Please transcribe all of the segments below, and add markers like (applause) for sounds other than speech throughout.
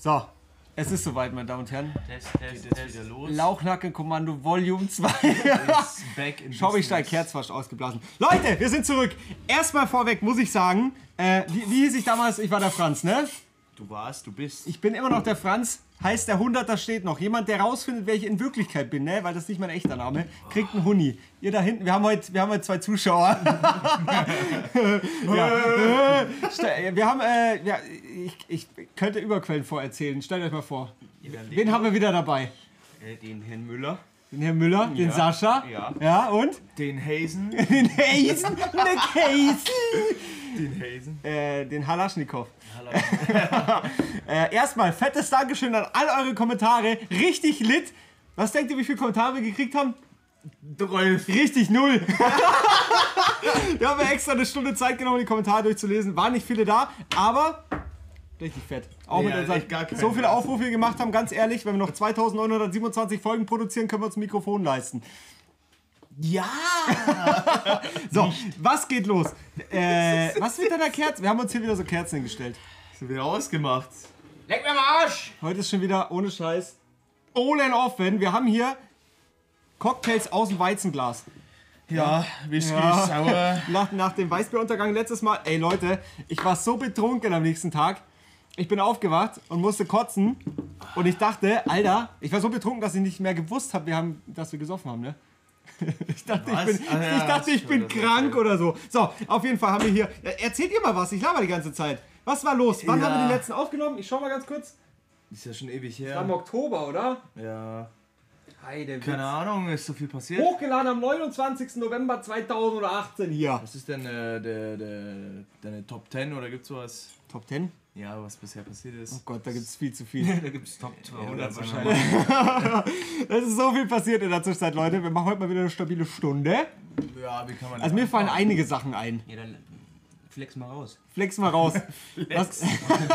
So, es ist soweit, meine Damen und Herren. Test, Test, Test. wieder los. Lauchnackenkommando Volume 2. Ist back in (laughs) Schau, wie steil business. Kerz fast ausgeblasen. Leute, wir sind zurück. Erstmal vorweg muss ich sagen, äh, wie, wie hieß ich damals? Ich war der Franz, ne? Du warst, du bist. Ich bin immer noch der Franz. Heißt der 100, da steht noch. Jemand, der rausfindet, wer ich in Wirklichkeit bin, ne? Weil das ist nicht mein echter Name, kriegt einen Huni. Ihr da hinten, wir haben heute, wir haben heute zwei Zuschauer. (laughs) ja. Äh, wir haben, äh, ja, ich, ich könnte Überquellen vorerzählen. Stellt euch mal vor. Wen haben wir wieder dabei? Äh, den Herrn Müller. Den Herrn Müller, den Ja. Sascha. Ja. Ja, und? Den Hazen. (laughs) Den Hazen. Den Hazen. Den Hazen. Äh, den Halaschnikow. (laughs) äh, erstmal, fettes Dankeschön an all eure Kommentare. Richtig lit. Was denkt ihr, wie viele Kommentare wir gekriegt haben? 12. Richtig, null. (laughs) wir haben ja extra eine Stunde Zeit genommen, die Kommentare durchzulesen. Waren nicht viele da, aber richtig fett. Auch Ja, mit unseren, so viele Aufrufe wir gemacht haben, ganz ehrlich, wenn wir noch 2927 Folgen produzieren, können wir uns ein Mikrofon leisten. Ja! (laughs) So, was geht los? Äh, was mit deiner Kerze? Wir haben uns hier wieder so Kerzen hingestellt. Sind wir ausgemacht. Leck mir am Arsch! Heute ist schon wieder ohne Scheiß. All offen. Wir haben hier Cocktails aus dem Weizenglas. Ja, Whisky, Ja. sauer. (laughs) Nach, nach dem Weißbieruntergang letztes Mal. Ey Leute, ich war so betrunken am nächsten Tag. Ich bin aufgewacht und musste kotzen. Und ich dachte, Alter, ich war so betrunken, dass ich nicht mehr gewusst habe, wir haben, dass wir gesoffen haben, ne? (laughs) Ich dachte, ich Was? bin, Ah, ja, ich, dachte, ich bin das krank oder so. So, auf jeden Fall haben wir hier. Erzählt ihr mal was, ich laber die ganze Zeit. Was war los? Wann Ja. haben wir den letzten aufgenommen? Ich schau mal ganz kurz. Ist ja schon ewig Am her. Oktober, oder? Ja. Heide Keine Ahnung, ist so viel passiert. Hochgeladen am 29. November 2018 hier. Was ist denn äh, der, der, deine Top 10 oder gibt's sowas? Top 10? Ja, was bisher passiert ist. Oh Gott, da gibt es viel zu viel. (laughs) Da gibt's Top 200 Ja, wahrscheinlich. (laughs) Es ist so viel passiert in der Zwischenzeit, Leute. Wir machen heute mal wieder eine stabile Stunde. Ja, wie kann man Also mir fallen einige Sachen ein. Ja, dann flex mal raus. Flex mal raus. (laughs) Was?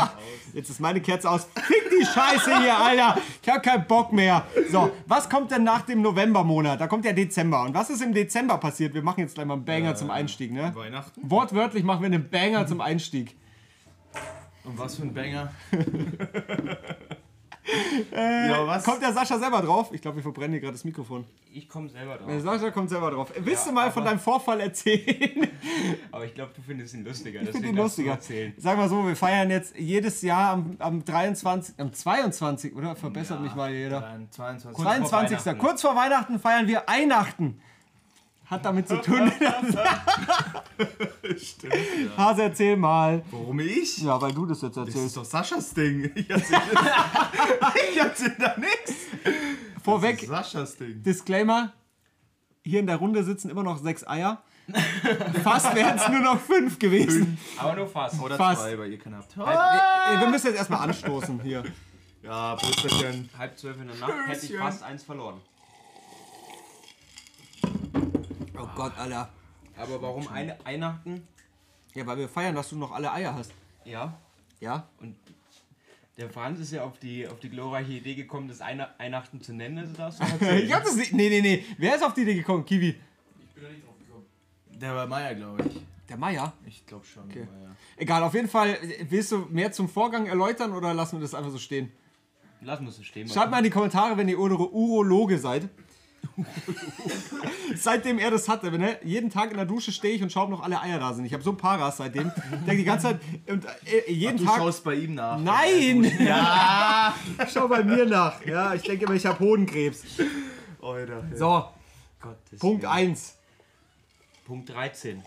(laughs) Jetzt ist meine Kerze aus. Fick die Scheiße hier, Alter. Ich hab keinen Bock mehr. So, was kommt denn nach dem Novembermonat? Da kommt der Dezember. Und was ist im Dezember passiert? Wir machen jetzt gleich mal einen Banger zum Einstieg, ne? Weihnachten. Wortwörtlich machen wir einen Banger zum Einstieg. Und was für ein Banger. (laughs) ja, was? Kommt der Sascha selber drauf? Ich glaube, wir verbrennen hier gerade das Mikrofon. Ich komme selber Der drauf. Sascha kommt selber drauf. Willst Ja, du mal von deinem Vorfall erzählen? Aber ich glaube, du findest ihn lustiger. Ich finde ihn lustiger. Sag mal so, wir feiern jetzt jedes Jahr am, am 23, am 22, oder? Verbessert mich mal jeder. Dann 22. Kurz vor 22. Weihnachten. Kurz vor Weihnachten feiern wir Weihnachten. Hat damit zu tun. (laughs) Stimmt, ja. Hase, erzähl mal. Warum ich? Ja, weil du das jetzt Das ist erzählst. doch Saschas Ding. (laughs) Ich erzähl, ich erzähl da nichts. Vorweg, Saschas Ding. Disclaimer. Hier in der Runde sitzen immer noch sechs Eier. Fast wären es nur noch fünf gewesen. Aber nur fast. Oder Fast. zwei, weil ihr keine habt. Äh, Wir müssen jetzt erstmal anstoßen hier. Ja, Prösterchen. Halb zwölf in der Nacht hätte ich fast eins verloren. Oh Gott, Alter. Aber warum eine Weihnachten? Ja, weil wir feiern, dass du noch alle Eier hast. Ja. Ja? Und der Franz ist ja auf die, auf die glorreiche Idee gekommen, das Weihnachten zu nennen, also darfst du erzählen. Ich hab das nicht. Nee, nee, nee. Wer ist auf die Idee gekommen? Kiwi. Der war Meier, glaube ich. Der Meier. Ich glaube schon. Okay. Meier. Egal, auf jeden Fall. Willst du mehr zum Vorgang erläutern oder lassen wir das einfach so stehen? Lassen wir es so stehen. Schreibt mal in die Kommentare, wenn ihr Uro Urologe seid. (laughs) seitdem er das hatte, ne? jeden Tag in der Dusche stehe ich und schaue, ob noch alle Eier da sind. Ich habe so Paras seitdem. Ich denke die ganze Zeit und äh, jeden Du Tag. schaust bei ihm nach. Nein! (laughs) Ja! Ich schau bei mir nach. Ja, ich denke immer, ich habe Hodenkrebs. Alter. So, Gottes Punkt Willen. 1. Punkt 13.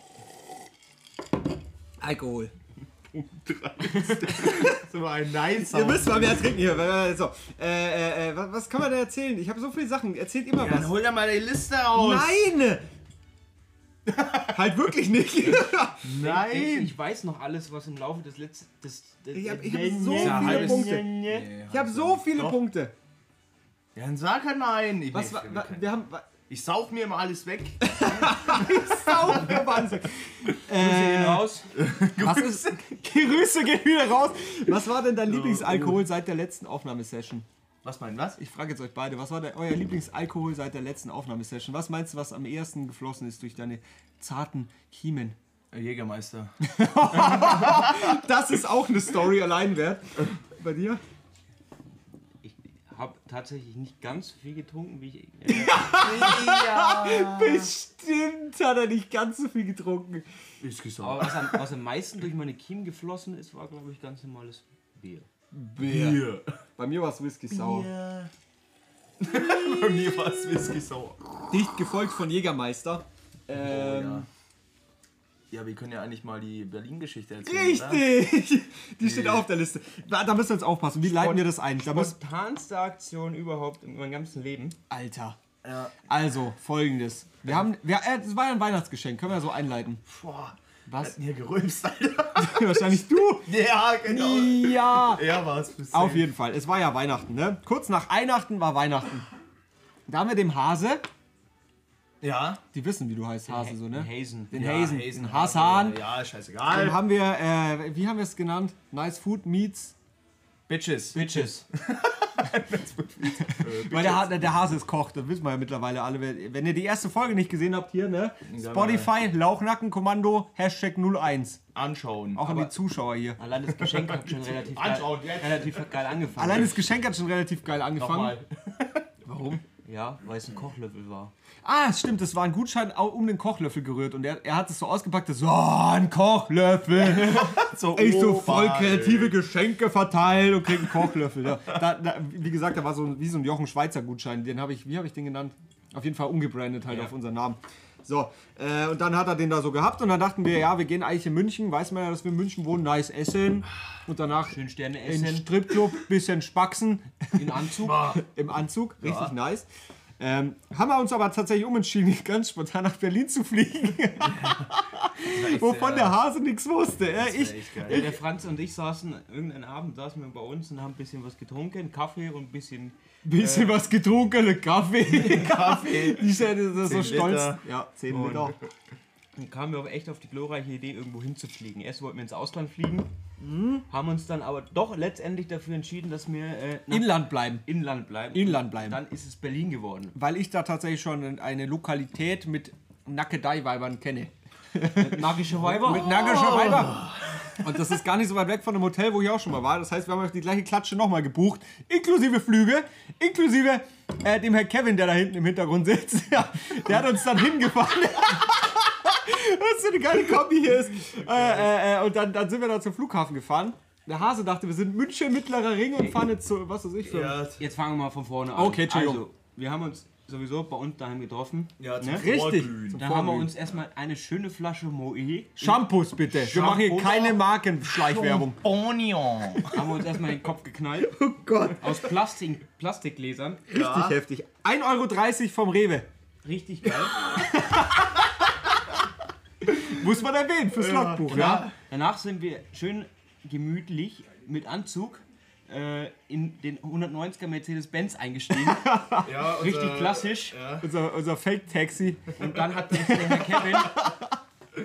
Alkohol. (laughs) So ein nice Ihr müsst mal mehr trinken hier. So, äh, äh, äh, was, was kann man da erzählen? Ich habe so viele Sachen. Erzählt immer Ja, was. dann hol dir mal die Liste aus. Nein! halt wirklich nicht. (laughs) Nein! Ich weiß noch alles, was im Laufe des letzten. Des, des, Ich hab- ich hab so des- viele halbes- Punkte. Nee, Ich habe so viele Doch. Punkte. Ja, dann sag halt mal einen. Ich, Was, nee, wa, ich wir haben. wa- ich saug mir immer alles weg. (laughs) Sauber, Wahnsinn. Grüße gehen Äh, raus. was ist. Grüße gehen wieder raus. Was war denn dein Lieblingsalkohol seit der letzten Aufnahmesession? Was meint was? Ich frage jetzt euch beide, was war der, euer Lieblingsalkohol seit der letzten Aufnahmesession? Was meinst du, was am ehesten geflossen ist durch deine zarten Kiemen? Jägermeister. (laughs) Das ist auch eine Story allein wert. Bei dir? Habe tatsächlich nicht ganz so viel getrunken, wie ich. (laughs) Äh, Bestimmt hat er nicht ganz so viel getrunken. Whisky aber was am, was am meisten durch meine Kiemen geflossen ist, war, glaube ich, ganz normales Bier. Bier. Bei mir war es Whisky sauer. Bei mir war es Whisky sauer. Dicht gefolgt von Jägermeister. Ähm, ja. Ja, wir können ja eigentlich mal die Berlin-Geschichte erzählen. Richtig! Die steht auch auf der Liste. Da, da müssen wir jetzt aufpassen. Wie leiten wir das ein? Da Spontanste Aktion überhaupt in meinem ganzen Leben. Alter. Ja. Also, folgendes. Wir haben. Wir, äh, das war ja ein Weihnachtsgeschenk. Können wir so einleiten. Boah. Was? Hier gerülpst, Alter. (laughs) Wahrscheinlich du. Ja, genau. Ja. Er war es bis Auf jeden Fall. Es war ja Weihnachten, ne? Kurz nach Weihnachten war Weihnachten. Da haben wir dem Hase. Ja. Die wissen, wie du heißt, Hase, so, ne? Hazen. Den ja. Hazen. Den Hasan. Ja, Dann scheißegal. haben wir, äh, wie haben wir es genannt? Nice Food Meets Bitches. Bitches. (laughs) (laughs) Weil der, Ha- der Hase ist Koch, das wissen wir ja mittlerweile alle. Wenn ihr die erste Folge nicht gesehen habt, hier, ne? Spotify, Lauchnackenkommando, Hashtag 01. Anschauen. Auch an die Zuschauer hier. Allein das Geschenk hat schon relativ (laughs) geil, relativ geil angefangen. Allein das Geschenk hat schon relativ geil angefangen. Nochmal. Warum? Ja, weil es ein Kochlöffel war. Ah, stimmt, das war ein Gutschein um den Kochlöffel gerührt und er, er hat es so ausgepackt, das so, ein Kochlöffel. (laughs) So, Ich so oh, voll kreative Geschenke verteilt und krieg einen Kochlöffel. Ja, da, da, wie gesagt, da war so ein, wie so ein Jochen Schweizer Gutschein. Den habe ich, wie habe ich den genannt? Auf jeden Fall umgebrandet halt Ja. auf unseren Namen. So, äh, und dann hat er den da so gehabt und dann dachten wir, ja, wir gehen eigentlich in München, weiß man ja, dass wir in München wohnen, nice essen und danach Schön Sterne in essen, Stripclub, bisschen spaxen (laughs) in Anzug. im Anzug, richtig nice. Ähm, haben wir uns aber tatsächlich umentschieden, (laughs) ganz spontan nach Berlin zu fliegen, (laughs) wovon der Hase nichts wusste. Äh, ich, echt. Ja, der Franz und ich saßen, irgendeinen Abend saßen wir bei uns und haben ein bisschen was getrunken, Kaffee und ein bisschen. Bisschen was getrunken, einen Kaffee. (laughs) Kaffee. (laughs) Die Stelle ist so stolz. Liter. Ja, 10 Und- Liter. Dann kamen wir aber echt auf die glorreiche Idee, irgendwo hinzufliegen. Erst wollten wir ins Ausland fliegen, haben uns dann aber doch letztendlich dafür entschieden, dass wir äh, Inland bleiben. Inland bleiben. Inland bleiben. Dann ist es Berlin geworden. Weil ich da tatsächlich schon eine Lokalität mit Nackedei-Weibern kenne. Magische Weiber. Mit naggischer Weiber. Und das ist gar nicht so weit weg von dem Hotel, wo ich auch schon mal war. Das heißt, wir haben euch die gleiche Klatsche nochmal gebucht. Inklusive Flüge, inklusive äh, dem Herr Kevin, der da hinten im Hintergrund sitzt. (laughs) Ja, der hat uns dann hingefahren. (laughs) Was für eine geile Kombi hier ist. Äh, äh, äh, und dann, dann sind wir da zum Flughafen gefahren. Der Hase dachte, wir sind München, Mittlerer Ring und fahren jetzt zu, was weiß ich, für Ja, Jetzt fangen wir mal von vorne an. Okay, Entschuldigung. Also, wir haben uns sowieso bei uns daheim getroffen. ja zum Ne? Richtig. Vorglühen. Zum Da haben wir Vorglühen. uns erstmal eine schöne Flasche Moe. Shampoos bitte. Wir machen hier Shampoo. keine Markenschleichwerbung. Bonion. Haben wir uns erstmal in den Kopf geknallt. (laughs) Oh Gott. Aus Plastik, Plastikgläsern. Richtig heftig. 1,30 Euro vom Rewe. Richtig geil. (laughs) Muss man erwähnen fürs Logbuch, ja? Danach sind wir schön gemütlich mit Anzug in den 190er Mercedes-Benz eingestiegen. (laughs) Ja, unser- Richtig klassisch. Unser, unser Fake-Taxi. Und dann hat uns der Herr Kevin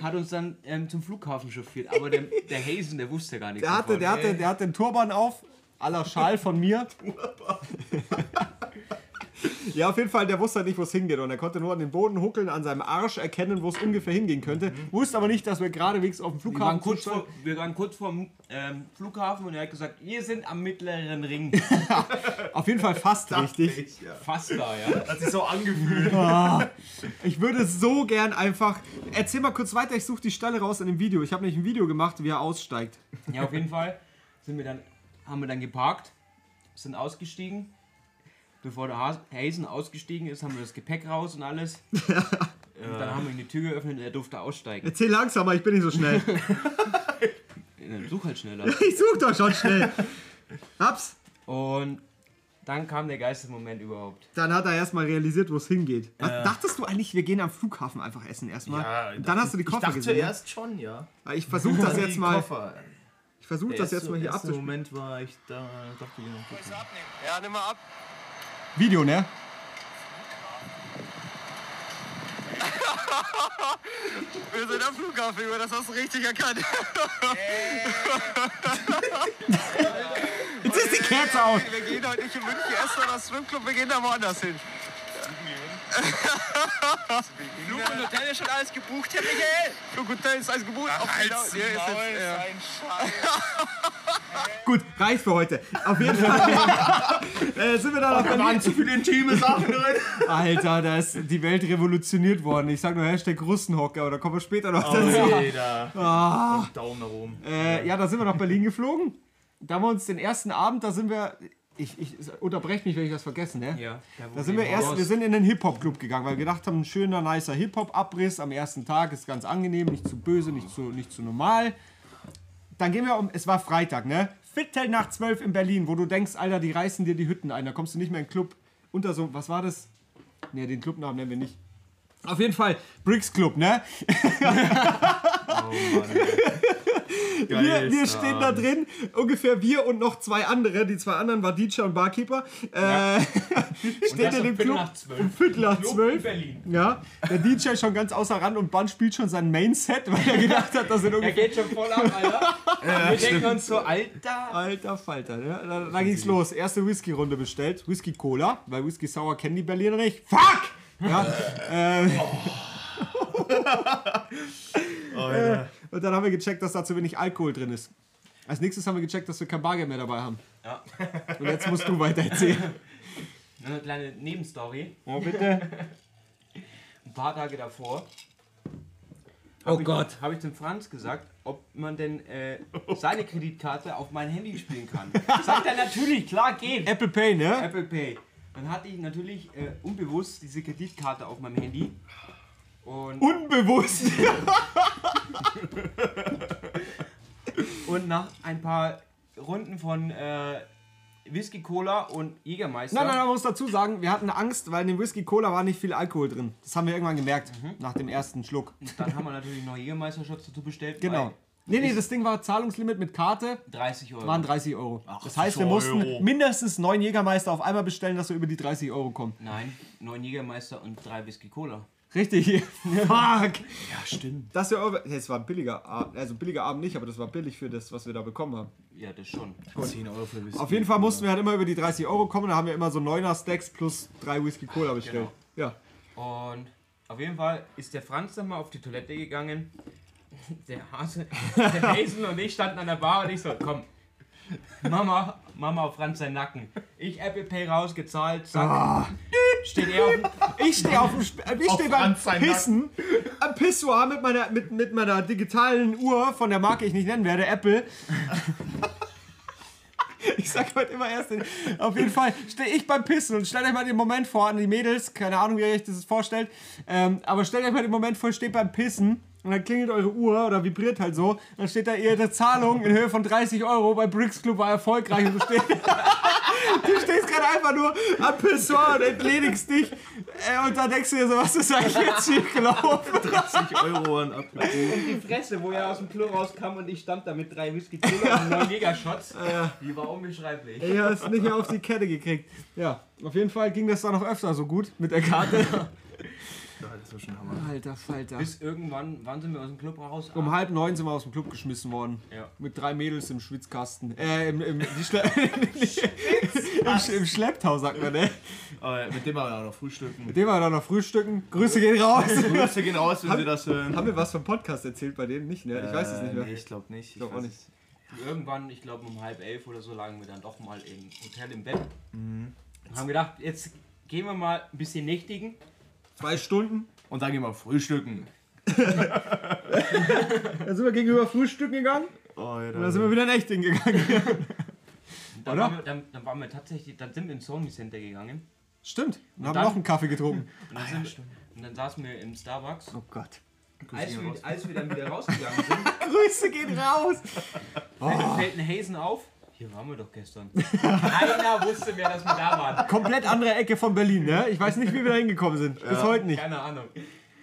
hat uns dann ähm, zum Flughafen chauffiert. Aber der, der Hazen, der wusste gar nichts Der hatte, davon. der hatte, der hatte den Turban auf, aller Schal von mir. (laughs) Ja, auf jeden Fall, der wusste halt nicht, wo es hingeht. Und er konnte nur an den Boden huckeln, an seinem Arsch erkennen, wo es ungefähr hingehen könnte. Wusste aber nicht, dass wir geradewegs auf dem wir, waren Flughafen kurz vor, wir waren kurz vor dem ähm, Flughafen und er hat gesagt, wir sind am mittleren Ring. (laughs) Auf jeden Fall fast richtig. Ich, ja. Fast da, ja. (laughs) Hat sich so angefühlt. Ich würde so gern einfach. Erzähl mal kurz weiter, ich suche die Stelle raus in dem Video. Ich habe nämlich ein Video gemacht, wie er aussteigt. Ja, auf jeden Fall sind wir dann, haben wir dann geparkt, sind ausgestiegen. Bevor der Hazen ausgestiegen ist, haben wir das Gepäck raus und alles. (laughs) Und dann haben wir ihm die Tür geöffnet und er durfte aussteigen. Erzähl langsamer, ich bin nicht so schnell. (laughs) Dann Such halt schneller. (laughs) Ich suche doch schon schnell. Hab's. Und dann kam der geilste Moment überhaupt. Dann hat er erstmal realisiert, wo es hingeht. Was, dachtest du eigentlich, wir gehen am Flughafen einfach essen erstmal? Ja, Und dann hast du die ich Koffer dachte gesehen. ne? zuerst schon, ja. Ich versuche das jetzt mal. Koffer. Ich versuche das jetzt mal hier abzuspielen. abzuspielen. Moment war ich da, dachte ich noch. okay. Ja, nimm mal ab. Video, ne? (laughs) Wir sind am Flughafen, Junge, das hast du richtig erkannt. Jetzt ist die Kerze aus. Wir gehen heute nicht in München essen oder Stripclub, wir gehen da woanders hin. (laughs) Flug und Hotel ist schon alles gebucht, Herr Michael. Flug und Hotel ist alles gebucht. Auf Halt's genau- hier ist Maul, jetzt, ja. sein (laughs) Scheiß. Gut, reicht für heute. Auf jeden Fall (laughs) äh, sind wir da nach Da waren zu viele intime Sachen drin. Alter, da ist die Welt revolutioniert worden. Ich sag nur Hashtag Russenhocker, aber da kommen wir später noch Oh, dazu. Alter. Ah. Daumen nach oben. Äh, ja, da sind wir nach Berlin geflogen. Da haben wir uns den ersten Abend, da sind wir. Ich, ich unterbreche mich, wenn ich das vergesse, ne? Ja, da, sind wir erst, wir sind in den Hip-Hop-Club gegangen, weil wir gedacht haben, ein schöner, nicer Hip-Hop-Abriss am ersten Tag ist ganz angenehm, nicht zu böse, nicht zu, nicht zu normal. Dann gehen wir um, es war Freitag, ne? Viertel nach zwölf in Berlin, wo du denkst, Alter, die reißen dir die Hütten ein, da kommst du nicht mehr in den Club unter so, was war das? Ne, den Clubnamen nennen wir nicht. Auf jeden Fall, Bricks Club, ne? (laughs) Wir, wir stehen da drin, ungefähr wir und noch zwei andere. Die zwei anderen war DJ und Barkeeper. Äh, (laughs) stehen das in um dem Club um Viertel nach in zwölf. Berlin. Ja, der DJ schon ganz außer Rand und Band spielt schon sein Main-Set, weil er gedacht hat, das sind Er (laughs) ungefähr... geht schon voll ab, Alter. (laughs) wir denken uns so, Alter. Alter Falter, ne? Da, da ging's los. Erste Whisky-Runde bestellt. Whisky-Cola, weil Whisky Sour kennen die Berliner nicht. Fuck! Ja, äh, Alter. Und dann haben wir gecheckt, dass da zu wenig Alkohol drin ist. Als nächstes haben wir gecheckt, dass wir kein Bargeld mehr dabei haben. Ja. Und jetzt musst du weiter erzählen. (laughs) Eine kleine Nebenstory. Oh, bitte. (laughs) Ein paar Tage davor Oh ich, Gott. habe ich dem Franz gesagt, ob man denn äh, (laughs) seine Kreditkarte auf mein Handy spielen kann. Sagt er natürlich, klar geht. Apple Pay, ne? Apple Pay. Dann hatte ich natürlich äh, unbewusst diese Kreditkarte auf meinem Handy. Und, Unbewusst. und nach ein paar Runden von äh, Whisky Cola und Jägermeister. Nein, nein, man muss dazu sagen, wir hatten Angst, weil in dem Whisky Cola war nicht viel Alkohol drin. Das haben wir irgendwann gemerkt, nach dem ersten Schluck. Dann haben wir natürlich noch Jägermeister-Shots dazu bestellt. Genau. Nee, nee, das Ding war Zahlungslimit mit Karte, 30 Euro. waren 30 Euro. Ach, das heißt, wir mussten Euro. mindestens neun Jägermeister auf einmal bestellen, dass wir über die 30 Euro kommen. Nein, neun Jägermeister und drei Whisky Cola. Richtig. Fuck. Ja, stimmt. Das ja, es war ein billiger Abend, also ein billiger Abend nicht, aber das war billig für das, was wir da bekommen haben. Ja, das schon. 10 Euro für Whisky. Auf jeden Fall mussten wir halt immer über die 30 Euro kommen, da haben wir immer so 9er Stacks plus drei Whisky Cola bestellt. Ja. Und auf jeden Fall ist der Franz dann mal auf die Toilette gegangen. Der Hase, der (laughs) Hazel und ich standen an der Bar und ich so, komm, Mama, Mama auf Franz seinen Nacken. Ich Apple Pay rausgezahlt, zack. Steht er auf Ich stehe auf dem ich Auf stehe beim Pissen am Pissoir mit meiner, mit, mit meiner digitalen Uhr von der Marke ich nicht nennen werde, Apple. (laughs) Ich sag heute immer erst den, Auf jeden Fall stehe ich beim Pissen und stellt euch mal den Moment vor an die Mädels, keine Ahnung, wie ihr euch das vorstellt, ähm, aber stellt euch mal den Moment vor, steht beim Pissen und dann klingelt eure Uhr oder vibriert halt so, dann steht da ihre Zahlung in Höhe von 30 Euro bei Bricks Club war erfolgreich und du stehst, (laughs) du stehst gerade einfach nur am Pissoir und entledigst dich äh, und dann denkst du dir so, was ist eigentlich jetzt schief gelaufen? 30 Euro an Abgebucht. die Fresse, wo er aus dem Klo rauskam und ich stand da mit drei Whisky und neun Jägershots. Die war unbeschreiblich. Ich habe es nicht mehr auf die Kette gekriegt. Ja, auf jeden Fall ging das dann noch öfter so gut mit der Karte. (laughs) Schon Hammer. Alter Falter. Bis irgendwann, wann sind wir aus dem Club raus? Um halb neun sind wir aus dem Club geschmissen worden. Ja. Mit drei Mädels im Schwitzkasten. Äh, im, im, die Schle (laughs) Im, (laughs) Sch- Im Schlepptau, sagt man, ne? Aber mit dem waren wir auch noch frühstücken. Mit dem wir dann noch frühstücken. Grüße gehen raus. (laughs) Grüße gehen raus, wenn Sie das hören. Haben wir was vom Podcast erzählt bei denen? Nicht, ne? Ich weiß es nicht mehr. Nee, ich glaube nicht. Ich glaub auch nicht. Irgendwann, ich glaube um halb elf oder so, lagen wir dann doch mal im Hotel im Bett. Und haben gedacht, jetzt gehen wir mal ein bisschen nächtigen. Zwei Stunden. Und dann gehen wir frühstücken. (laughs) Dann sind wir gegenüber Frühstücken gegangen. Und dann sind wir wieder in echt hingegangen. Dann, Oder? waren wir, dann, dann waren wir tatsächlich, dann sind wir ins Sony Center gegangen. Stimmt. Dann haben wir dann- noch einen Kaffee getrunken. (laughs) Und dann, sind wir, und dann saßen wir im Starbucks. Oh Gott. Als wir, als wir dann wieder rausgegangen (laughs) sind, Grüße gehen raus. fällt, fällt ein Hazen auf. Hier waren wir doch gestern. (laughs) Keiner wusste mehr, dass wir da waren. Komplett andere Ecke von Berlin, ne? Ich weiß nicht, wie wir da hingekommen sind. Bis heute nicht. Keine Ahnung.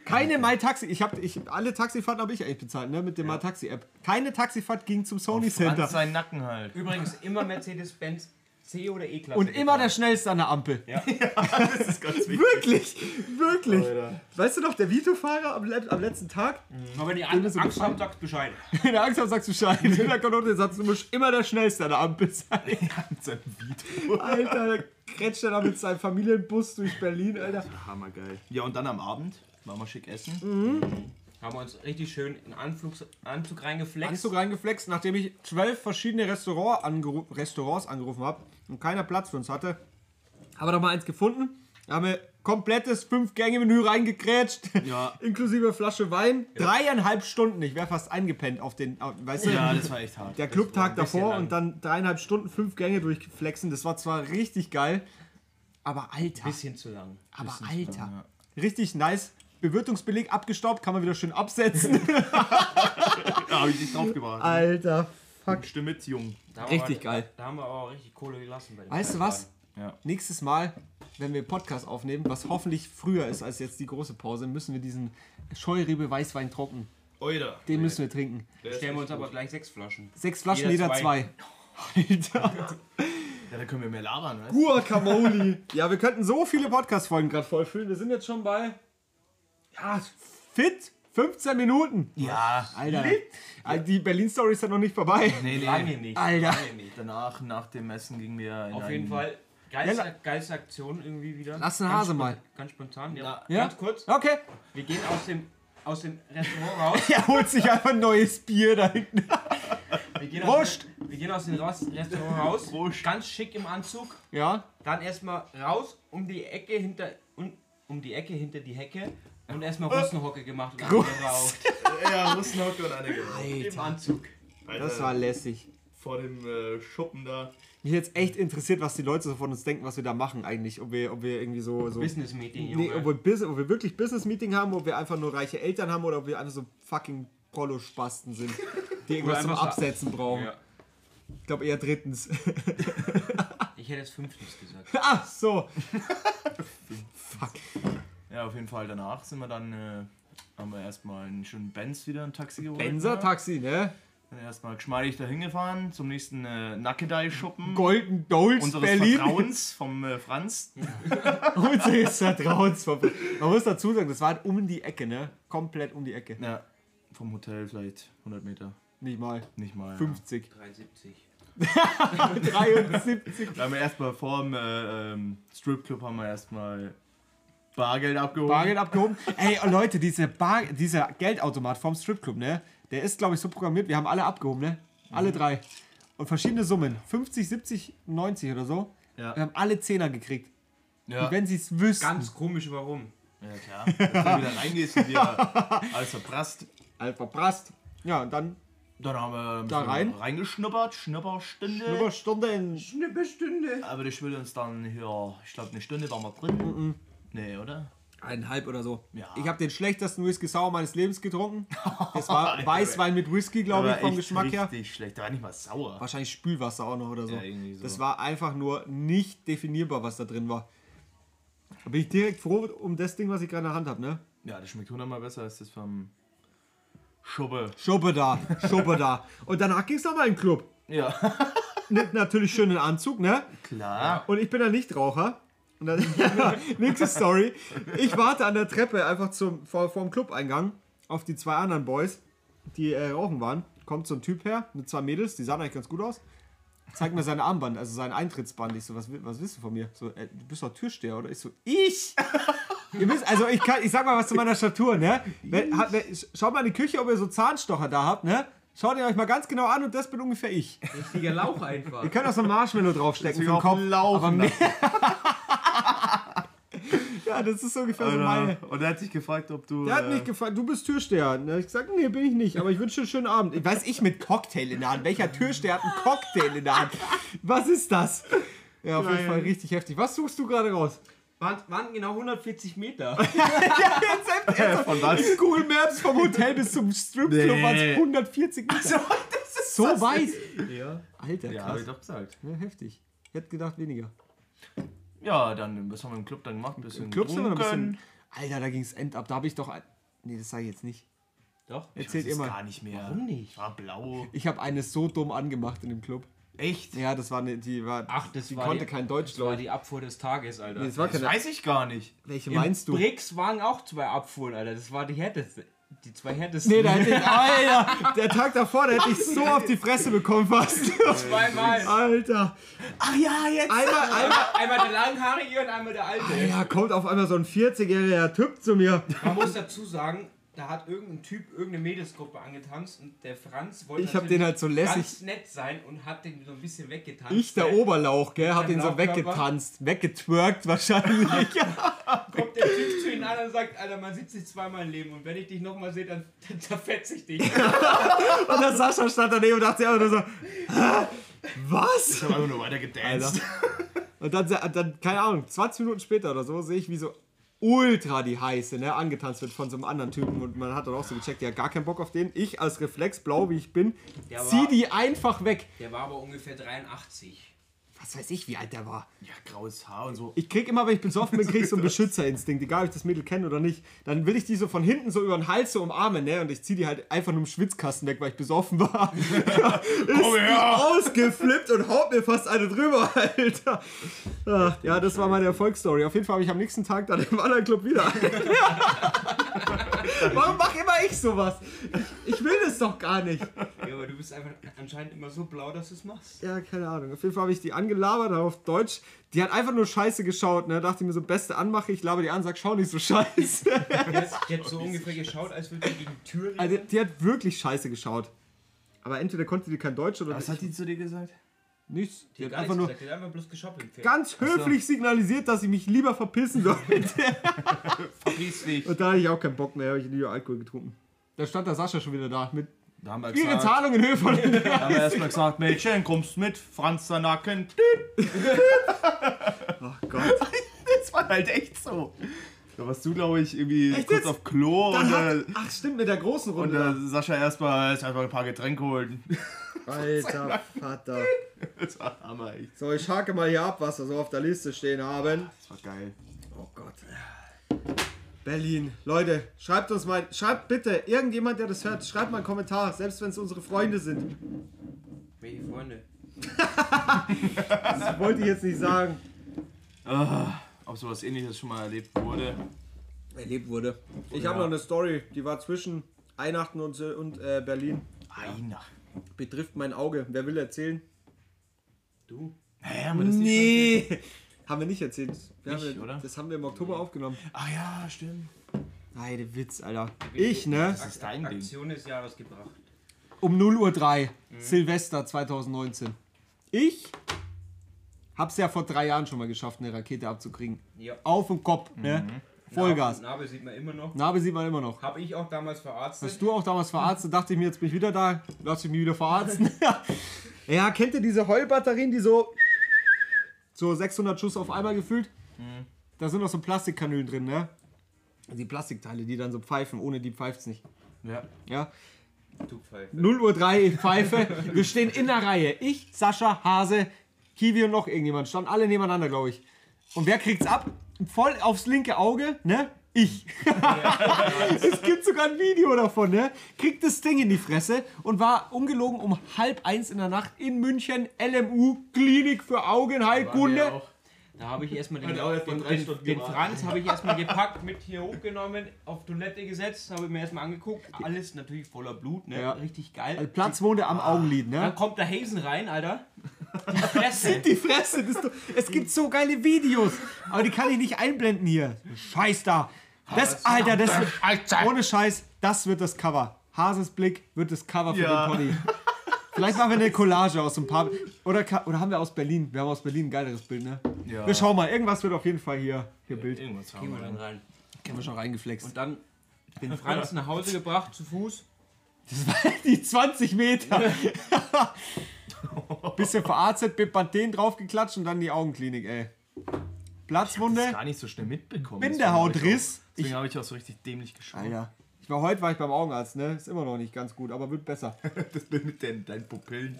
Keine MyTaxi. Ich habe ich, alle Taxifahrten habe ich eigentlich bezahlt, ne? Mit der MyTaxi-App. Keine Taxifahrt ging zum Sony Center. Franz seinen Nacken halt. Übrigens immer Mercedes-Benz C oder E-Klasse. Und immer der schnellste an der Ampel. (laughs) (laughs) Das ist ganz wichtig. Wirklich, wirklich. Alter. Weißt du noch, der Vito-Fahrer am, le- am letzten Tag? Aber wenn die Angst, so (laughs) Angst haben, sagst Bescheid. Wenn der Angst hat, sagst du Bescheid. Da kommt der Satz, du musst immer der schnellste an der Ampel sein. Mit seinem Vito. Alter, der kretscht dann da mit seinem Familienbus durch Berlin, Alter. Hammergeil. Ja, und dann am Abend waren wir schick essen. Haben wir uns richtig schön in Anflugs Anzug reingeflext. Anzug reingeflext, nachdem ich zwölf verschiedene Restaurant angeru Restaurants angerufen habe und keiner Platz für uns hatte. Haben wir doch mal eins gefunden. Da haben wir komplettes Fünf-Gänge-Menü reingekrätscht. Ja. (laughs) Inklusive Flasche Wein. Dreieinhalb Stunden. Ich wäre fast eingepennt auf den, weißt du, Ja, das war echt hart. der Clubtag ein bisschen davor lang. und dann dreieinhalb Stunden fünf Gänge durchflexen. Das war zwar richtig geil, aber Alter. Bisschen zu lang. aber zu Alter. lang, Richtig nice. Bewirtungsbeleg abgestaubt, kann man wieder schön absetzen. (laughs) Da habe ich nicht drauf gewartet. Alter. Fuck. Stimme mit, Jung. Richtig wir, geil. Da haben wir aber auch richtig Kohle gelassen. Weißt du was? Ja. Nächstes Mal, wenn wir Podcast aufnehmen, was hoffentlich früher ist als jetzt die große Pause, müssen wir diesen Scheurebe Weißwein trocken. Oida. Den müssen wir trinken. Stellen wir uns aber gleich sechs Flaschen. Sechs Flaschen, jeder, Jeder zwei. Alter. Ja, da können wir mehr labern, weißt du? Guacamole. ja, wir könnten so viele Podcast-Folgen gerade vollfüllen. Wir sind jetzt schon bei. Ja, fit 15 Minuten. Ja. Alter. Alter, Die Berlin-Story ist ja noch nicht vorbei. Nee, nee. Lange nicht. Alter. Lange nicht. Danach, nach dem Essen gingen wir in Auf einen- jeden Fall. Geilste, geilste Aktion irgendwie wieder. Lass den Ganz Hase mal. Ganz spontan. Ja. Ja? Ganz kurz. Okay. Wir gehen aus dem, aus dem Restaurant raus. (laughs) Er holt sich einfach ein neues Bier da hinten. Wir gehen. Aus, dem- wir gehen aus dem Restaurant raus. Ganz schick im Anzug. Ja. Dann erstmal raus um die Ecke hinter um, um die Ecke hinter die Hecke und erstmal Russenhocke gemacht und dann wieder geraucht. (laughs) Ja, Russenhocke und eine geraucht. Im Anzug. Das war lässig. vor dem äh, Schuppen da. Mich jetzt echt interessiert, was die Leute so von uns denken, was wir da machen eigentlich. Ob wir, ob wir irgendwie so. so Business Meeting, nee, Junge. ob, wir Bus- ob wir wirklich Business-Meeting haben, ob wir einfach nur reiche Eltern haben oder ob wir einfach so fucking Prollo-Spasten sind, die (laughs) irgendwas zum Absetzen brauchen. ja. Ich glaube eher drittens. Ich hätte es fünftens gesagt. (laughs) Ach so. Fuck. Ja, auf jeden Fall danach sind wir dann, äh, haben wir erstmal einen schönen Benz wieder ein Taxi geholt. Benzer ne? Taxi, ne? Dann erstmal geschmeidig dahin gefahren, zum nächsten äh, Nackedei-Schuppen. Golden Dolls Unseres Berlin. Vertrauens vom äh, Franz. (laughs) Unseres Vertrauens. Man muss dazu sagen, das war halt um die Ecke, ne? Komplett um die Ecke. Ja, vom Hotel vielleicht 100 Meter. Nicht mal. Nicht mal. 50. 73. 73. Ja. (laughs) Da haben wir erstmal vor dem äh, ähm, Stripclub haben wir erstmal Bargeld abgeholt. Bargeld abgehoben. Ey, oh Leute, diese Bar, dieser Geldautomat vom Stripclub, ne? Der ist, glaube ich, so programmiert. Wir haben alle abgehoben, ne? Alle drei. Und verschiedene Summen. 50, 70, 90 oder so. Ja. Wir haben alle Zehner gekriegt. Ja. Und wenn sie es wüssten. Ganz komisch, warum? ja, klar. Wenn du wieder reingehst und dir (laughs) alles verprasst. Halt verprasst. Ja, und dann Dann haben wir Da rein? reingeschnuppert, Schnupperstunde. Überstunde in. Schnipperstunde. Aber das würde uns dann hier, ich glaube, eine Stunde waren wir drin. Nee, oder? Eineinhalb oder so. Ja. Ich habe den schlechtesten Whisky Sauer meines Lebens getrunken. (laughs) Das war Weißwein mit Whisky, glaube ich, vom Geschmack her. richtig schlecht. Der war nicht mal sauer. Wahrscheinlich Spülwasser auch noch oder so. Ja, irgendwie so. Das war einfach nur nicht definierbar, was da drin war. Da bin ich direkt froh um das Ding, was ich gerade in der Hand habe, ne? Ja, das schmeckt hundertmal besser als das vom Schubbe. Schuppe da, Schuppe da. (laughs) Und danach ging es nochmal in den Club. Ja, Mit natürlich schönen Anzug, ne? klar. Und ich bin ja Nichtraucher. Und dann, (laughs) nächste Story. Ich warte an der Treppe einfach zum, vor, vor dem Clubeingang auf die zwei anderen Boys, die äh, rauchen waren. Kommt so ein Typ her mit zwei Mädels, die sahen eigentlich ganz gut aus. Zeigt mir sein Armband, also sein Eintrittsband. Ich so, was, was willst du von mir? So, äh, du bist doch Türsteher, oder? Ich so, ich? ihr müsst, also ich, kann, ich sag mal was zu meiner Statur, ne? Hat, wenn, schaut mal in die Küche, ob ihr so Zahnstocher da habt, ne? Schaut ihr euch mal ganz genau an und das bin ungefähr ich. Richtiger Lauch einfach. Ihr könnt auch so ein Marshmallow draufstecken auf Kopf. Laufen aber mehr, (laughs) ja, das ist ungefähr so meine. Und er hat dich gefragt, ob du. Der hat äh, mich gefragt, du bist Türsteher. Und da hab ich gesagt, nee, bin ich nicht, aber ich wünsche dir einen schönen Abend. Ich weiß ich mit Cocktail in der Hand. Welcher Türsteher hat einen Cocktail in der Hand? Was ist das? Ja, auf jeden Fall richtig heftig. Was suchst du gerade raus? Waren, waren genau 140 Meter. (laughs) von was? Google Maps vom Hotel bis zum Stripclub Nee. waren es 140 Meter. so weit. Ja, Alter, ja habe krass. ich doch gesagt. Ja, heftig. Ich hätte gedacht weniger. Ja, dann, was haben wir im Club dann gemacht? Ein bisschen Im Club sind wir noch ein bisschen. Alter, da ging es end ab. Da habe ich doch. Ein... Nee, das sage ich jetzt nicht. Doch. Erzählt Ich ihr weiß es mal. gar nicht mehr. Warum nicht? War blau. Ich habe eine so dumm angemacht in dem Club. Echt? Ja, das war eine, die war. Ach, das die war konnte die, kein Deutsch, Das war die Abfuhr des Tages, Alter. Nee, das war Das keine. weiß ich gar nicht. Welche Im meinst du? Brix waren auch zwei Abfuhren, Alter. Das war die härteste. Die zwei härtesten. Nee, da hätte ich. Alter! Der Tag davor, da hätte ich so auf die Fresse bekommen fast. zweimal. Alter! Ach ja, jetzt. Einmal, einmal. Einmal der langhaarige und einmal der alte. Ja, kommt auf einmal so ein 40-jähriger Typ zu mir. Man muss dazu sagen, da hat irgendein Typ irgendeine Mädelsgruppe angetanzt und der Franz wollte Ich hab natürlich den halt so lässig- ganz nett sein und hat den so ein bisschen weggetanzt. Ich, der Oberlauch, gell, hab den so weggetanzt, weggetwerkt wahrscheinlich. (laughs) Kommt der Typ zu ihm an und sagt, Alter, man sieht sich zweimal im Leben und wenn ich dich nochmal sehe, dann, dann zerfetze ich dich. (laughs) Und der Sascha stand daneben und dachte sich einfach nur so, "Hä? was? Ich habe einfach nur weiter gedanced. Und dann, dann, keine Ahnung, 20 Minuten später oder so, sehe ich, wie so ultra die heiße, ne, angetanzt wird von so einem anderen Typen und man hat dann auch so gecheckt, ja, gar keinen Bock auf den. Ich als Reflex, blau wie ich bin, Der zieh war- die einfach weg. Der war aber ungefähr 83. Was weiß ich, wie alt der war. Ja, graues Haar und so. Ich krieg immer, wenn ich besoffen bin, krieg ich so einen Beschützerinstinkt, egal ob ich das Mädel kenne oder nicht. Dann will ich die so von hinten so über den Hals so umarmen, ne? Und ich zieh die halt einfach nur im Schwitzkasten weg, weil ich besoffen war. (laughs) ist Komm her! ausgeflippt und haut mir fast eine drüber, Alter. Ach, ja, das war meine Erfolgsstory. Auf jeden Fall habe ich am nächsten Tag dann im anderen Club wieder. (laughs) (laughs) Warum mach immer ich sowas? Ich, ich will das doch gar nicht. Ja, aber du bist einfach anscheinend immer so blau, dass du es machst. Ja, keine Ahnung. Auf jeden Fall habe ich die angelabert auf Deutsch. Die hat einfach nur scheiße geschaut. Ne? Dachte ich mir so, beste Anmache. Ich laber die an, sag, schau nicht so scheiße. (laughs) Die hat, die hat so ungefähr geschaut, als würde die gegen die Tür rennen. Also, die hat wirklich scheiße geschaut. Aber entweder konnte die kein Deutsch oder Was hat die zu dir gesagt? Nichts. Die, die hat hat einfach nur gesagt, die hat einfach bloß geschoppelt. Ganz höflich signalisiert, dass sie mich lieber verpissen (laughs) sollte. Verpiss dich. Und da hatte ich auch keinen Bock mehr. Habe ich lieber Alkohol getrunken. Da stand der Sascha schon wieder da. Mit Da haben wir ihre gesagt, Zahlung in Höhe von. da haben wir erstmal gesagt, Mädchen, kommst mit, Franz der Nacken. (laughs) Oh Gott. (laughs) Das war halt echt so. Da warst du, glaube ich, irgendwie Echt kurz jetzt? auf Klo Dann und, hat, äh, ach, stimmt, mit der großen und Runde. äh, Sascha erstmal ist einfach ein paar Getränke holen. Alter (laughs) Vater. Das war Hammer, echt. So, ich hake mal hier ab, was wir so auf der Liste stehen haben. Das war geil. Oh Gott. Berlin. Leute, schreibt uns mal, schreibt bitte, irgendjemand, der das hört, schreibt mal einen Kommentar, selbst wenn es unsere Freunde sind. Welche Freunde? (laughs) Das wollte ich jetzt nicht sagen. Ah, ob sowas ähnliches schon mal erlebt wurde. Erlebt wurde. Ich Ja. habe noch eine Story, die war zwischen Weihnachten und, und äh, Berlin. Einer. Betrifft mein Auge. Wer will erzählen? Du? Hä, haben wir das nicht Nee. (laughs) Haben wir nicht erzählt. Wir Nicht, haben, wir- oder? Das haben wir im Oktober aufgenommen. schon? Ah ja, stimmt. Heide Witz, Alter. Ich, ne? Das ist dein Ding. Aktion des Jahres gebracht. Um 0 Uhr 3, Silvester 2019. Ich hab's ja vor drei Jahren schon mal geschafft, eine Rakete abzukriegen. Ja. Auf den Kopf, ne? Vollgas. Narbe sieht man immer noch. Narbe sieht man immer noch. Habe ich auch damals verarztet. Hast du auch damals verarztet? Dachte ich mir, jetzt bin ich wieder da. Lass ich mich wieder verarzten. (laughs) ja, kennt ihr diese Heulbatterien, die so so 600 Schuss auf einmal gefühlt? Da sind noch so Plastikkanülen drin, ne? Die Plastikteile, die dann so pfeifen. Ohne die pfeift's nicht. Ja. Ja. Du Pfeife. 0 Uhr 3 Pfeife. Wir stehen in der Reihe. Ich, Sascha, Hase, Kiwi und noch irgendjemand. Standen alle nebeneinander, glaube ich. Und wer kriegt's ab? Voll aufs linke Auge, ne? Ich. (laughs) es gibt sogar ein Video davon, ne? Kriegt das Ding in die Fresse und war ungelogen um halb eins in der Nacht in München, LMU, Klinik für Augenheilkunde. Da habe ich erstmal den, den, den, den. Franz habe ich (laughs) erstmal gepackt, mit hier hochgenommen, auf Toilette gesetzt, habe mir erstmal angeguckt. Alles natürlich voller Blut, ne? Ja. Richtig geil. Also Platzwunde am Augenlid, Dann ne? kommt der Hazen rein, Alter. Die Fresse. Die Fresse, das doch, es gibt so geile Videos, aber die kann ich nicht einblenden hier. Scheiß da. Das, Alter, das wird, ohne Scheiß, das wird das Cover. Hases Blick wird das Cover für Ja. den Pony. Vielleicht machen wir eine Collage aus so ein paar. Oder, oder haben wir aus Berlin? Wir haben aus Berlin ein geileres Bild, ne? Ja. Wir schauen mal, irgendwas wird auf jeden Fall hier, hier Bild. Irgendwas haben Gehen wir dann rein. Haben wir schon reingeflext. Und dann den Franz nach Hause gebracht, zu Fuß. (laughs) Die 20 Meter. (laughs) (laughs) Bisschen verarztet, Bepanthen draufgeklatscht und dann die Augenklinik, ey. Platzwunde, Gar nicht so schnell mitbekommen. Bindehautriss. Deswegen habe ich auch so richtig dämlich geschaut. Alter. Ich war heute war ich beim Augenarzt, ne? Ist immer noch nicht ganz gut, aber wird besser. (laughs) Das mit den, deinen Pupillen.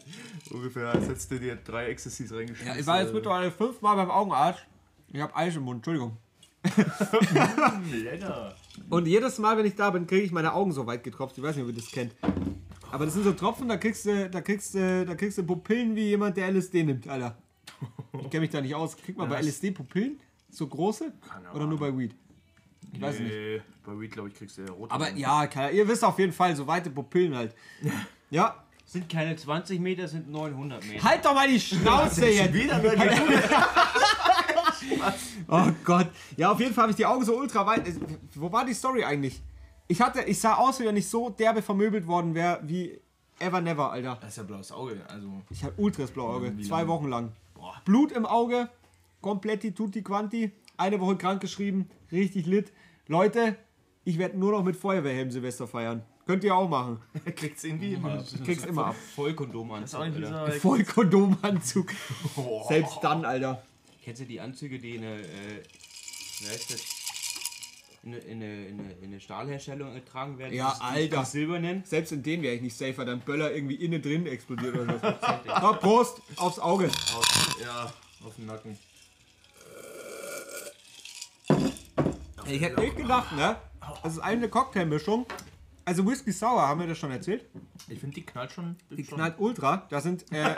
Ungefähr, als hättest du dir drei Ecstasys reingeschmissen. Ja, ich war jetzt mittlerweile fünfmal beim Augenarzt. Ich habe Eis im Mund, Entschuldigung. (laughs) Lecker. Und jedes Mal, wenn ich da bin, kriege ich meine Augen so weit getropft. Ich weiß nicht, ob ihr das kennt. Aber das sind so Tropfen, da kriegst du, da kriegst du, da kriegst du Pupillen wie jemand, der LSD nimmt, Alter. Ich kenne mich da nicht aus. Kriegt man bei das- LSD Pupillen? So große? Keine Oder nur bei Weed? Ich weiß nicht. Nee, bei Weed, glaube ich, kriegst du ja rote. Aber ja, keine, ihr wisst auf jeden Fall, so weite Pupillen halt. (laughs) Ja. Sind keine 20 Meter, sind 900 Meter. Halt doch mal die Schnauze jetzt! Wieder nur (laughs) Oh Gott. Ja, auf jeden Fall habe ich die Augen so ultra weit. Wo war die Story eigentlich? Ich hatte, ich sah aus, wie wenn ich so derbe vermöbelt worden wäre, wie ever never, Alter. Das ist ja blaues Auge. Also, Ich hatte ultras blaue Auge, zwei lange? Wochen lang. Blut im Auge, kompletti tutti quanti, eine Woche krank geschrieben, richtig lit. Leute, ich werde nur noch mit Feuerwehrhelm Silvester feiern. Könnt ihr auch machen. (laughs) kriegt's irgendwie immer. Immer ab. Vollkondom an. Das ist auch nicht dieser. Voll Kondomanzug. (laughs) Selbst dann, Alter. Kennst du die Anzüge, die in eine, äh, wie heißt das? In eine, in, eine, in, eine, in eine Stahlherstellung getragen werden? Ja, Alter. Silbernen? Selbst in denen wäre ich nicht safer, dann Böller irgendwie innen drin explodiert oder so. (laughs) so Prost, aufs Auge. Aus, ja, auf dem Nacken. Ich hätte nicht gedacht, ne? Das ist eine Cocktailmischung. Also Whisky Sour, haben wir das schon erzählt? Ich finde, die knallt schon. Die knallt ultra. Da sind äh, (laughs)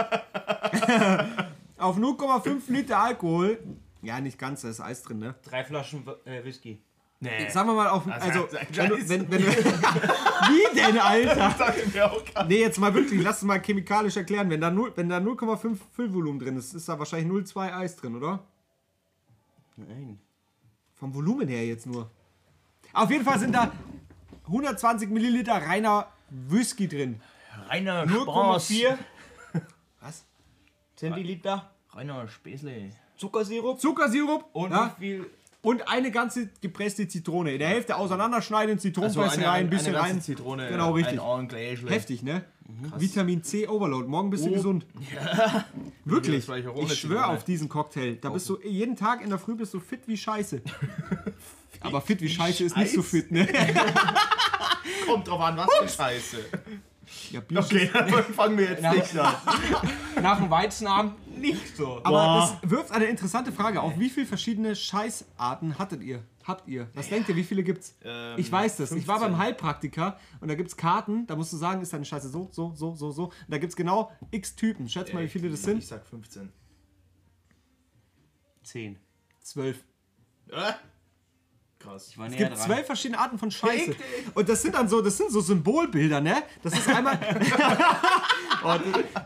auf 0,5 Liter Alkohol. Ja, nicht ganz, da ist Eis drin, ne? Drei Flaschen äh, Whisky. Nee. Sagen wir mal auf. Also, (laughs) sag- wenn, wenn, wenn, (laughs) Wie denn, Alter? sagt mir auch gar Nee, jetzt mal wirklich, lass es mal chemikalisch erklären. Wenn da, null- wenn da 0,5 Füllvolumen drin ist, ist da wahrscheinlich 0,2 Eis drin, oder? Nein. Vom Volumen her jetzt nur. Auf jeden Fall sind da 120 Milliliter reiner Whisky drin. Reiner 0,4 (laughs) Was? Zentiliter Reiner Späßle. Zuckersirup. Zuckersirup Und ja, wie viel? Und eine ganze gepresste Zitrone. In der Hälfte auseinanderschneiden, Also Zitronenpresse rein, ein bisschen rein. Zitrone. Genau, richtig. Heftig, ne? Vitamin C Overload. Morgen bist du Oh. gesund. (laughs) Wirklich. Das war ich schwöre auf diesen Cocktail. Da bist du jeden Tag in der Früh bist du fit wie Scheiße. (laughs) Aber fit wie Scheiße ist nicht so fit, ne? (laughs) Kommt drauf an, was für Scheiße. Ja, Bier Okay, (laughs) dann fangen wir jetzt nicht an. (laughs) Nach dem Weizenabend nicht so. Aber das wirft eine interessante Frage auf. Wie viele verschiedene Scheißarten hattet ihr? Habt ihr? Was denkt ihr, wie viele gibt's? Ähm, ich weiß das. Ich war 15. beim Heilpraktiker und da gibt's Karten, da musst du sagen, ist deine Scheiße so, so, so, so, so. Und da gibt's genau x Typen. Schätz mal, wie viele das sind? Ich sag 15. Zehn. Zwölf. Äh? Krass. Ich war Es gibt dran. zwölf verschiedene Arten von Scheiße. Und das sind dann so, das sind so Symbolbilder, ne? Das ist einmal. (laughs) oh,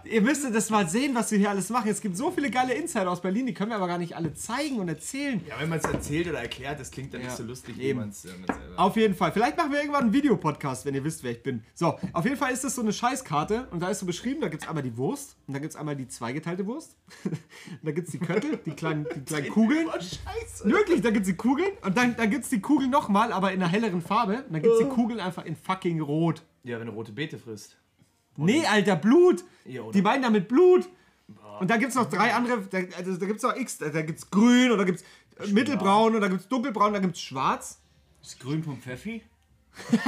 ihr müsstet das mal sehen, was wir hier alles machen. Es gibt so viele geile Insider aus Berlin, die können wir aber gar nicht alle zeigen und erzählen. Ja, wenn man es erzählt oder erklärt, das klingt dann Ja, nicht so lustig, wie eben. man es äh, selber. Auf jeden Fall. Vielleicht machen wir irgendwann einen Videopodcast, wenn ihr wisst, wer ich bin. So, auf jeden Fall ist das so eine Scheißkarte und da ist so beschrieben, da gibt es einmal die Wurst und da gibt es einmal die zweigeteilte Wurst. und (laughs) da gibt es die Köttel, die kleinen, die kleinen Kugeln. Scheiße. Wirklich, da gibt es die Kugeln und dann, dann gibt es die Kugeln nochmal, aber in einer helleren Farbe. Und dann gibt es die Kugeln einfach in fucking Rot. Ja, wenn du rote Beete frisst. Nee, Alter, Blut. Ja, oder? Die meinen damit Blut. Und da gibt es noch drei andere, da, also da gibt es noch X, da, da gibt es grün oder gibt es mittelbraun oder gibt es dunkelbraun, da gibt es schwarz. Das Grün vom Pfeffi. (laughs)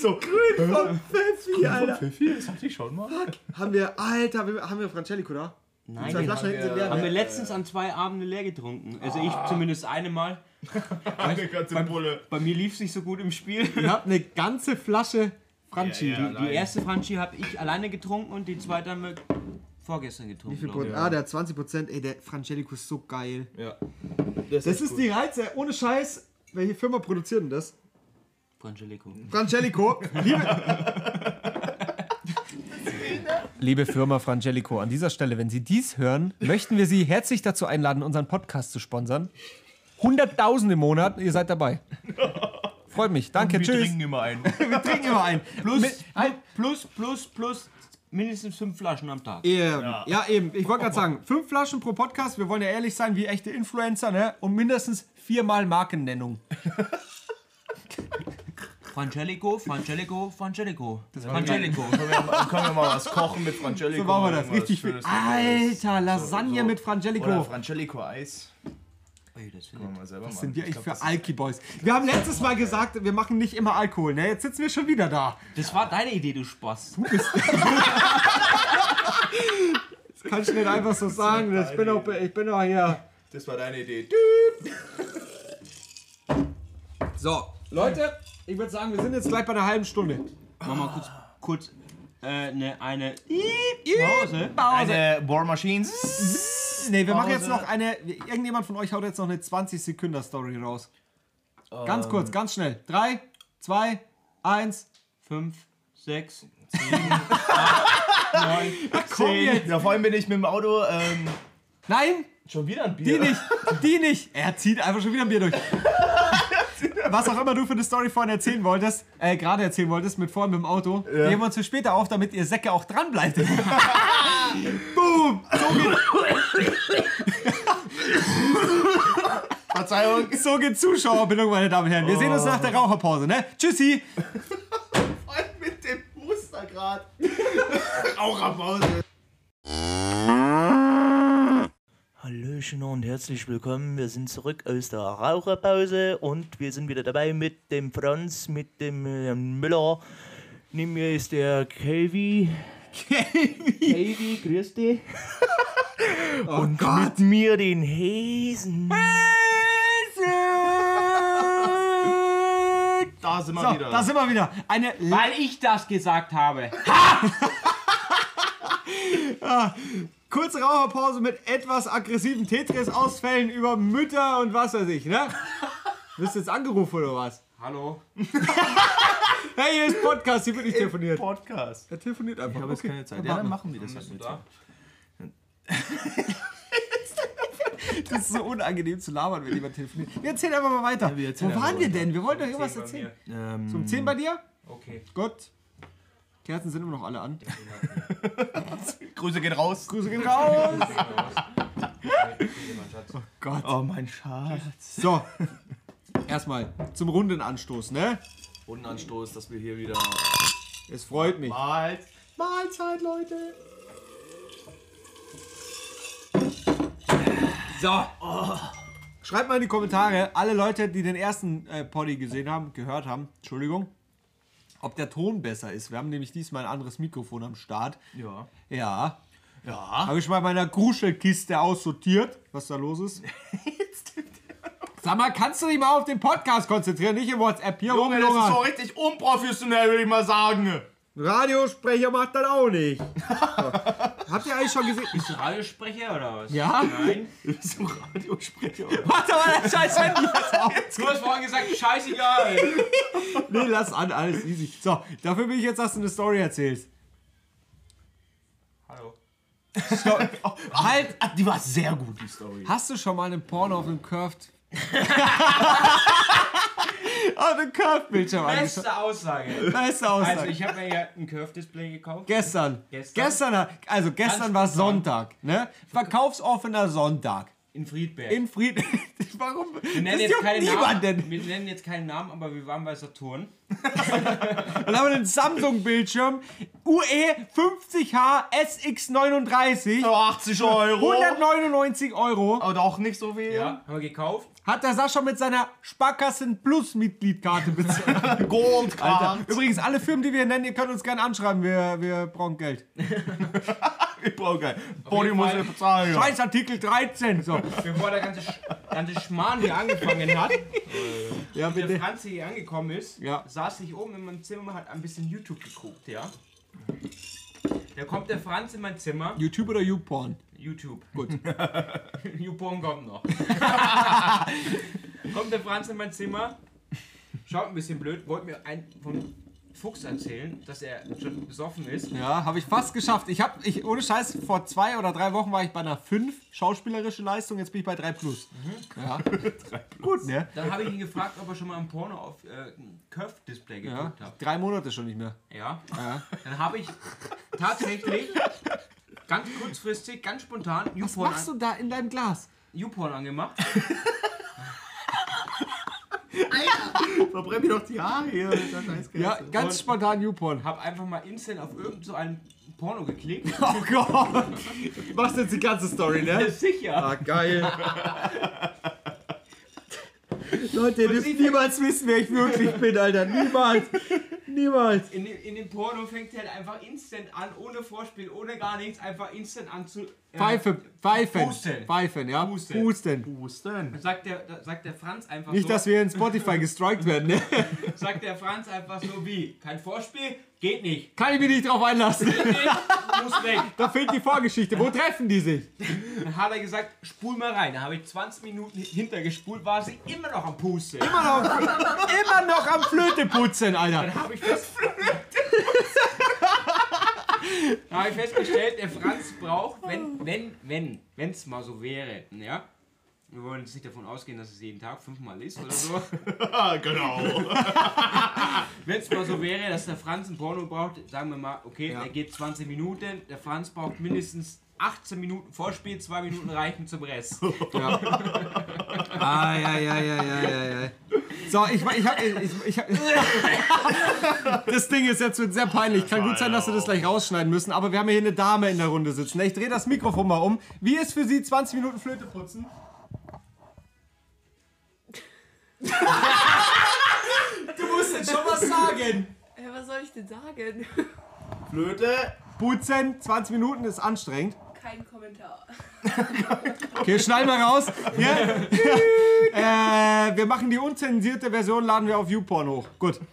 So, grün vom Pfeffi, Alter. Pfeffi, das hatte ich schon mal. Haben wir, Alter, haben wir- haben wir Francelico da? Nein, Zwei Flaschen hinten sind leer. haben wir ne? letztens an zwei Abenden leer getrunken. Also ich zumindest eine Mal. (laughs) Eine ganze Bulle. Bei mir lief es nicht so gut im Spiel. Ihr habt eine ganze Flasche Franchi. Ja, ja. Die Allein. erste Franchi habe ich alleine getrunken und die zweite haben wir vorgestern Wie getrunken. viel glaub ich. Prozent? Ah, der hat 20 Prozent. Ey, der Francelico ist so geil. Ja. Das ist die Reize, ohne Scheiß. Welche Firma produziert denn das? Frangelico. Francelico. Liebe, (laughs) (laughs) Liebe Firma Frangelico, an dieser Stelle, wenn Sie dies hören, möchten wir Sie herzlich dazu einladen, unseren Podcast zu sponsern. 100.000 im Monat, ihr seid dabei. Freut mich. Danke, Wir tschüss. trinken immer ein. (laughs) Wir trinken immer ein. Plus, Mit- plus, plus, plus mindestens fünf Flaschen am Tag. Eben. Ja. eben. Ich wollte gerade sagen, fünf Flaschen pro Podcast. Wir wollen ja ehrlich sein, wie echte Influencer, ne? Und mindestens viermal Markennennung. Frangelico, Frangelico, Frangelico. Frangelico. Können wir, mal, können wir mal was kochen mit Frangelico? So machen wir das. Richtig viel. Alter, Lasagne mit Frangelico. Oder Frangelico Eis. Ey, das Können wir mal selber Was machen. sind wir echt für das ist- Alki Boys? Wir haben letztes Mal gesagt, wir machen nicht immer Alkohol, ne? Jetzt sitzen wir schon wieder da. das war deine Idee, du Spaß. Das kann ich nicht einfach so sagen. Ich bin doch, ich bin doch hier. Das war deine Idee. So, Leute, ich würde sagen, wir sind jetzt gleich bei einer halben Stunde. Mach mal kurz, kurz äh, eine, eine Pause. Eine Bohrmaschine. Nee, wir machen jetzt Pause. noch eine. Irgendjemand von euch haut jetzt noch eine 20-Sekunden-Story raus. Ganz kurz, ganz schnell. 3, 2, 1. Fünf, sechs, sieben, (laughs) acht, neun, Komm jetzt! Ja, vorhin bin ich mit dem Auto. Ähm, Nein, schon wieder ein die Bier. nicht, die nicht. Er zieht einfach schon wieder ein Bier durch. (laughs) was auch immer du für eine Story vorhin erzählen wolltest, äh, gerade erzählen wolltest, mit vorhin mit dem Auto, die heben wir uns für später auf, damit ihr Säcke auch dran bleibt. (laughs) Boom! So geht, Verzeihung. so geht Zuschauerbildung, meine Damen und Herren. Wir sehen uns nach der Raucherpause, ne? Tschüssi! mit dem Booster gerade. (laughs) Raucherpause. Hallöchen und herzlich willkommen. Wir sind zurück aus der Raucherpause und wir sind wieder dabei mit dem Franz, mit dem äh, Müller. Neben mir ist der Kelvi. Kelvi, grüß dich. (laughs) und mit mir den Hesen. Da sind wir So, wieder. da sind wir wieder. Eine Weil ich das gesagt habe. (laughs) kurze Raucherpause mit etwas aggressiven Tetris-Ausfällen über Mütter und was weiß ich, ne? (laughs) Bist du jetzt angerufen oder was? Hallo? (laughs) Hey, hier ist Podcast, hier wird nicht telefoniert. Podcast. Er telefoniert einfach. Ich habe jetzt okay. keine Zeit. Ja, dann machen wir das halt mit. da? (laughs) Das ist so unangenehm zu labern, wenn jemand telefoniert. Wir erzählen einfach mal weiter. wir erzählen Wo waren wir denn? Wir wollten doch irgendwas erzählen. Ähm, Um 10 bei dir? Okay. Gut. Kerzen sind immer noch alle an. (laughs) Grüße gehen raus. Grüße gehen raus. Gott. Oh, mein Schatz. So. Erstmal zum Rundenanstoß, ne? Rundenanstoß, dass wir hier wieder. Es freut mich. Mahl Mahlzeit, Leute. So. Schreibt mal in die Kommentare, alle Leute, die den ersten äh, Poddy gesehen haben, gehört haben, Entschuldigung, ob der Ton besser ist. Wir haben nämlich diesmal ein anderes Mikrofon am Start. Ja. Ja. Ja. Habe ich mal in meiner Gruschelkiste aussortiert, was da los ist. (laughs) Sag mal, kannst du dich mal auf den Podcast konzentrieren, nicht im WhatsApp hier Junge, das ist so richtig unprofessionell, würde ich mal sagen. Radiosprecher macht das auch nicht. (laughs) Habt ihr eigentlich schon gesehen? Bist du Radiosprecher oder was? Ja? Nein. (laughs) So Radiosprecher. Warte mal, das scheiß Handy (laughs) jetzt. Du hast vorhin gesagt, scheißegal. Nee, lass an, alles easy. So, dafür will ich jetzt, dass du eine Story erzählst. Hallo. (laughs) Halt, Ah, Die war sehr gut, die Story. hast du schon mal einen Porno auf einem Curved... (laughs) auf einem Curved-Bildschirm angeschaut? Beste Aussage. Beste Aussage. Also ich habe mir ja ein Curve-Display gekauft. Gestern. Gestern? Gestern, also gestern Ganz war spontan. Sonntag, ne? Verkaufsoffener Sonntag. In Friedberg. In Frieden. (laughs) Warum? wir nennen, jetzt juckt keine Namen, wir nennen jetzt keinen Namen, aber wir waren bei Saturn. (laughs) Dann haben wir einen Samsung-Bildschirm UE 50H SX39. Für 80 Euro. 199 Euro. Aber doch nicht so viel. Ja, haben wir gekauft. Hat der Sascha mit seiner Sparkassen Plus Mitgliedkarte bezahlt. (laughs) Gold Alter. Übrigens, alle Firmen, die wir nennen, ihr könnt uns gerne anschreiben. Wir, wir brauchen Geld. Ich brauche geil. Body muss ja bezahlen. Ja. Scheiß Artikel 13. So. Bevor der ganze, Sch ganze Schmarrn hier angefangen hat, (laughs) Ja, der bitte. Franz hier angekommen ist, Ja. saß ich oben in meinem Zimmer, hat ein bisschen YouTube geguckt, ja. Da kommt der Franz in mein Zimmer. YouTube oder YouPorn? YouTube. Gut. (laughs) YouPorn kommt noch. (laughs) kommt der Franz in mein Zimmer, schaut ein bisschen blöd, wollte mir ein von Fuchs erzählen, dass er schon besoffen ist. Ja, habe ich fast geschafft. Ich habe, ich, ohne Scheiß, vor zwei oder drei Wochen war ich bei einer 5 schauspielerische Leistung, jetzt bin ich bei 3 plus. Ja. (laughs) Gut, ne? Dann habe ich ihn gefragt, ob er schon mal ein Porno auf äh, Curve-Display Ja. geguckt hat. Drei Monate schon nicht mehr. Ja. Ja. Dann habe ich tatsächlich ganz kurzfristig, ganz spontan Was YouPorn, machst du da in deinem Glas? YouPorn angemacht. (laughs) Verbrenn mir doch die Haare hier. Ja, ganz Und- spontan YouPorn. Habe einfach mal instant auf irgend so ein Porno geklickt. (laughs) Oh Gott! Du machst jetzt die ganze Story, ne? Sicher. Ah, geil. (laughs) Leute, ihr dürft niemals wissen, wer ich wirklich bin, Alter. Niemals. Niemals. In, dem- in dem Porno fängt er halt einfach instant an, ohne Vorspiel, ohne gar nichts, einfach instant an zu. äh, Pfeife, pfeifen. Pusten. Pfeifen, ja. Pusten. Pusten. Pusten. Dann sagt der, da sagt der Franz einfach Nicht, so. dass wir in Spotify gestrikt werden, ne? (laughs) sagt der Franz einfach so wie: Kein Vorspiel, geht nicht. Kann ich mich nicht drauf einlassen. Geht nicht, muss weg. (laughs) Da fehlt die Vorgeschichte. Wo treffen die sich? Dann hat er gesagt, spul mal rein. Da habe ich 20 Minuten hintergespult, war sie immer noch am Pusten. Immer noch, immer noch am Flöte putzen, Alter. Dann habe ich, fest Dann hab ich festgestellt, der Franz braucht, wenn, wenn, wenn, wenn es mal so wäre, ja, Wir wollen jetzt nicht davon ausgehen, dass es jeden Tag fünfmal ist oder so. Ah, (laughs) genau. (laughs) Wenn es mal so wäre, dass der Franz ein Porno braucht, sagen wir mal, okay, Ja. er geht 20 Minuten, der Franz braucht mindestens 18 Minuten Vorspiel, 2 Minuten reichen zum Rest. Ja. (laughs) Ah, ja, ja, ja, ja, ja, ja. So, ich, ich hab, ich, ich (laughs) Das Ding ist jetzt wird sehr peinlich. Kann gut sein, dass wir das gleich rausschneiden müssen, aber wir haben hier eine Dame in der Runde sitzen. Ich drehe das Mikrofon mal um. Wie ist für Sie 20 Minuten Flöte putzen? (laughs) Du musst jetzt schon was sagen. Ja, was soll ich denn sagen? Flöte. Putzen, 20 Minuten ist anstrengend. Kein Kommentar. Okay, schneiden wir raus. Hier. äh, wir machen die unzensierte Version, laden wir auf YouPorn hoch. Gut. (laughs)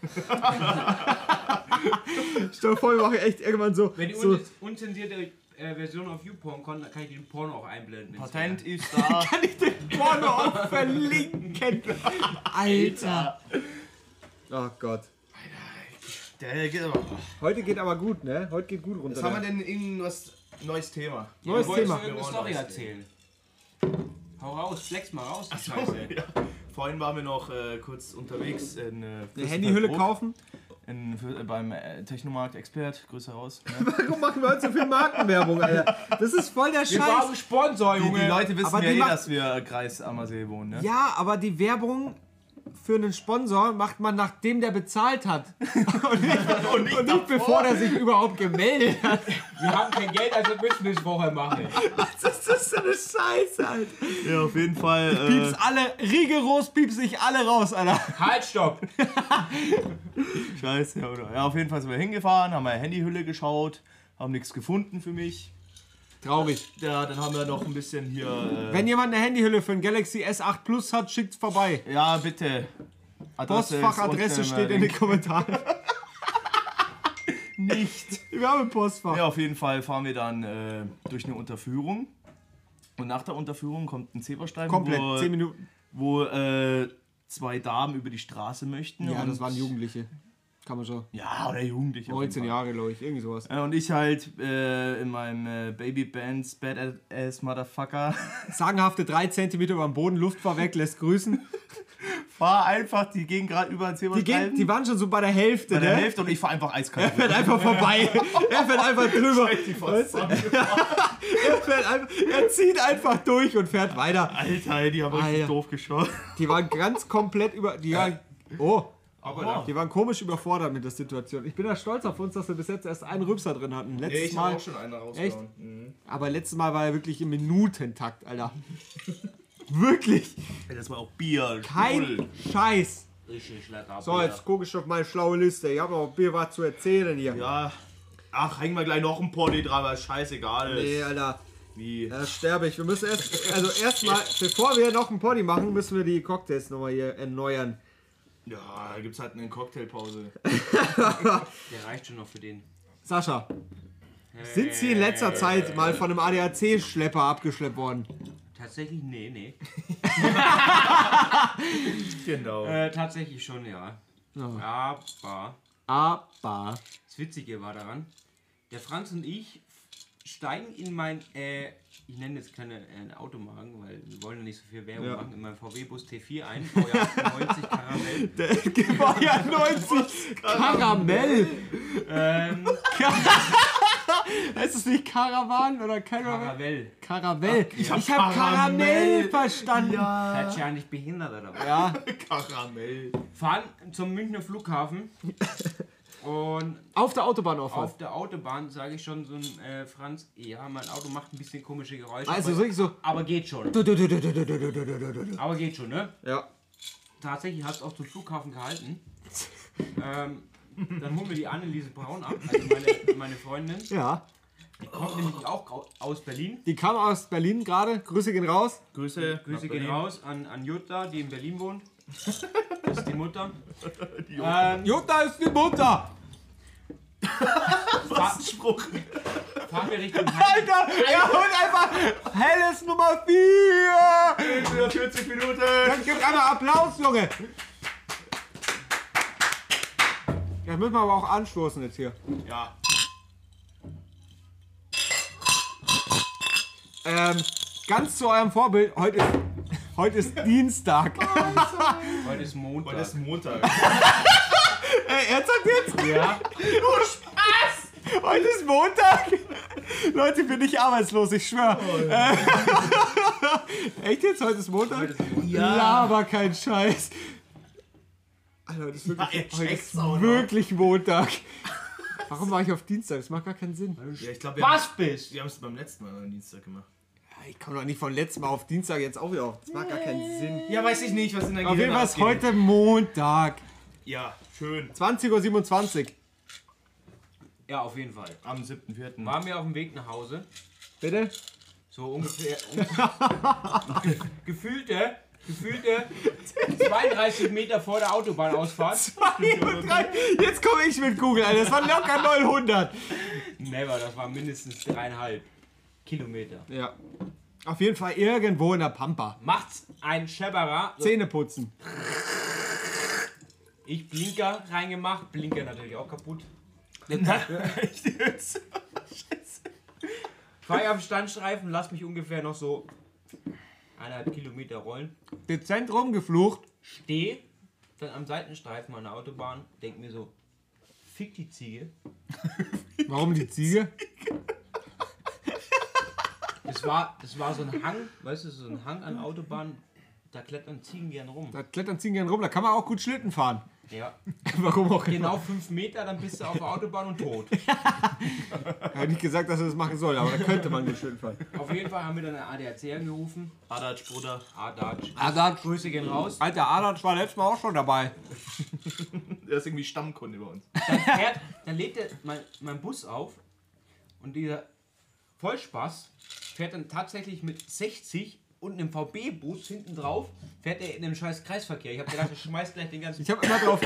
Stell dir vor, wir machen echt irgendwann so. Wenn die so un unzensierte äh, Version auf YouPorn kommt, dann kann ich den Porno auch einblenden. Patent ist da. (laughs) kann ich den Porno auch verlinken. Alter. Oh Gott. Der geht aber. Heute geht aber gut, ne? Heute geht gut runter. Was haben wir der- denn irgendwas neues Thema? Neues Wolltest Thema. Wir Story wollen erzählen? Hau raus, flex mal raus, die Scheiße. (laughs) Ja. Vorhin waren wir noch äh, kurz unterwegs in äh, Eine Handyhülle kaufen? In, für, äh, beim äh, Technomarkt Expert, Grüße raus. Ne? (laughs) Warum machen wir heute so viel Markenwerbung, Alter? Das ist voll der Wir Scheiß. brauchen Sponsor, Die, die Junge. Leute wissen Aber ja die eh, dass wir Kreis Ammersee wohnen. Ne? Ja, aber die Werbung für einen Sponsor macht man, nachdem der bezahlt hat. (laughs) Und nicht, und nicht, bevor der sich überhaupt gemeldet hat. Wir haben kein Geld, also müssen wir es vorher machen. Was ist das für eine Scheiße, Alter? Ja, auf jeden Fall. Äh, Pieps alle, rigoros pieps sich alle raus, Alter. Halt, stopp! (laughs) Scheiße, oder? Ja, auf jeden Fall sind wir hingefahren, haben eine Handyhülle geschaut, haben nichts gefunden für mich. Traurig. Ja, dann haben wir noch ein bisschen hier. Äh, Wenn jemand eine Handyhülle für ein Galaxy S8 Plus hat, schickt's vorbei. ja, bitte. Postfachadresse steht in den. Kommentaren. (laughs) Nicht. Wir haben ein Postfach. Ja, auf jeden Fall fahren wir dann äh, durch eine Unterführung. Und nach der Unterführung kommt ein Zebrastreifen, Komplett, wo, 10 Minuten. wo äh, zwei Damen über die Straße möchten. Ja, das waren Jugendliche. Kann man schon. Ja, oder jeden 19 Fall. Jahre, glaube ich. Irgendwie sowas. Äh, Und ich halt äh, in meinem äh, Baby Bands Badass Motherfucker (laughs) Sagenhafte 3 cm über dem Boden, Luft war weg, lässt grüßen. (laughs) fahr einfach, die gehen gerade über den Die, Zebrastreifen. gehen, die waren schon so bei der Hälfte, bei der ne? Hälfte und ich fahr einfach eiskalt. Er fährt einfach vorbei. (laughs) er fährt einfach drüber. Er, fährt einfach, er zieht einfach durch und fährt weiter. Alter, die haben richtig Alter. doof geschaut. Die waren ganz komplett über. Die waren, oh, Aber die waren komisch überfordert mit der Situation. Ich bin ja stolz auf uns, dass wir bis jetzt erst einen Rübser drin hatten. Letztes Mal. schon einen Echt? Aber letztes Mal war er wirklich im Minutentakt, Alter. (laughs) wirklich. Das war auch Bier. Kein Sprudel. Scheiß. Richtig lecker. So, jetzt gucke ich auf meine schlaue Liste. Ich habe noch ein Bier was zu erzählen hier. Ja. Ach, hängen wir gleich noch ein Pony dran, weil es scheißegal ist. Nee, Alter. Wie? Da sterbe ich. Wir müssen erst, also erstmal, bevor wir noch einen Poddy machen, müssen wir die Cocktails nochmal hier erneuern. Ja, da gibt's halt eine Cocktailpause. Der reicht schon noch für den. Sascha, sind Sie in letzter Zeit mal von einem ADAC-Schlepper abgeschleppt worden? Tatsächlich, nee, nee. (laughs) Genau. Äh, tatsächlich schon, ja. Aber Aber. das Witzige war daran, der Franz und ich steigen in mein, äh, ich nenne jetzt keine äh, Automarken, weil wir wollen ja nicht so viel Werbung Ja. machen, in meinen VW-Bus T4 ein, Baujahr 98 Karamell. (laughs) Der ja 90 Karamell. Ähm, (laughs) Heißt es nicht Karawan oder Karawan? Karamell. Karamell. Ich habe Karamell. Karamell verstanden. Ja. Seid ihr eigentlich behindert oder was? ja. Karamell. Fahren zum Münchner Flughafen (laughs) Und auf der Autobahn auf. Auf der Autobahn sage ich schon so ein äh, Franz, ja, mein Auto macht ein bisschen komische Geräusche. Also wirklich so. Aber geht schon. Du, du, du, aber geht schon, ne? Ja. Tatsächlich hat es auch zum Flughafen gehalten. ähm, dann holen wir die Anneliese Braun ab, also meine, meine Freundin. Ja. Die kommt nämlich auch aus Berlin. Die kam aus Berlin gerade. Grüße gehen raus. Grüße, Grüße gehen raus an, an Jutta, die in Berlin wohnt. Das ist die Mutter. (laughs) ähm, Jutta ist die Mutter. (laughs) Was ein Spruch. fahren wir Richtung (laughs) Heim. Alter, er holt einfach helles Nummer 4. Wieder 40 Minuten. Dann gibt einmal Applaus, Junge. Jetzt müssen wir aber auch anstoßen jetzt hier. Ja. Ähm, ganz zu eurem Vorbild. Heute ist, Heute ist Dienstag. Heute ist Montag. Heute ist Montag. (laughs) Ey, er sagt jetzt, ja. heute ist Montag. Leute, ich bin nicht arbeitslos, ich schwör. Äh, (laughs) Echt jetzt? Heute ist Montag? Heute ist Montag. Ja. aber kein Scheiß. Alter, heute ist wirklich, er heute ist wirklich Montag. Warum war ich auf Dienstag? Das macht gar keinen Sinn. Ja, ich glaube, wir Was bist? Wir haben es beim letzten Mal am Dienstag gemacht. Ich komme doch nicht von letztem Mal auf Dienstag jetzt auch wieder auf. Das macht gar keinen Sinn. Ja, weiß ich nicht, was in der Auf jeden Fall ist heute Montag. Ja, schön. 20.27 Uhr. Ja, auf jeden Fall. Am 7.4. Waren wir auf dem Weg nach Hause. Bitte? So ungefähr. ge- (laughs) gefühlte, gefühlte 32 Meter vor der Autobahnausfahrt. Jetzt komme ich mit Google, Alter. Das waren locker 900. Never, das waren mindestens dreieinhalb Kilometer. Ja. Auf jeden Fall irgendwo in der Pampa. Macht's ein Schepperer. So, Zähne putzen. ich Blinker reingemacht, Blinker natürlich auch kaputt. Fahr (laughs) ich am Standstreifen, lass mich ungefähr noch so eineinhalb Kilometer rollen. Dezent rumgeflucht. Steh dann am Seitenstreifen an der Autobahn, denk mir so, fick die Ziege. Warum die Ziege? (laughs) Das war, das war so ein Hang, weißt du, so ein Hang an Autobahn, da klettern Ziegen gern rum. Da klettern Ziegen gern rum. Da kann man auch gut Schlitten fahren. Ja, (laughs) Warum auch immer. genau fünf Meter, dann bist du auf der Autobahn und tot. (laughs) Ich habe nicht gesagt, dass er das machen soll, aber da könnte man gut Schlitten fahren. Auf jeden Fall haben wir dann eine ADAC angerufen. Adatsch, Bruder. Adatsch. Adatsch. Grüße gehen raus. Alter, Adatsch war letztes Mal auch schon dabei. (laughs) Der ist irgendwie Stammkunde bei uns. Dann, fährt, dann lädt er mein, mein Bus auf und dieser Vollspaß fährt dann tatsächlich mit 60 und einem VB-Bus hinten drauf, fährt er in einem scheiß Kreisverkehr. Ich habe gedacht, er schmeißt gleich den ganzen Ich habe immer, drauf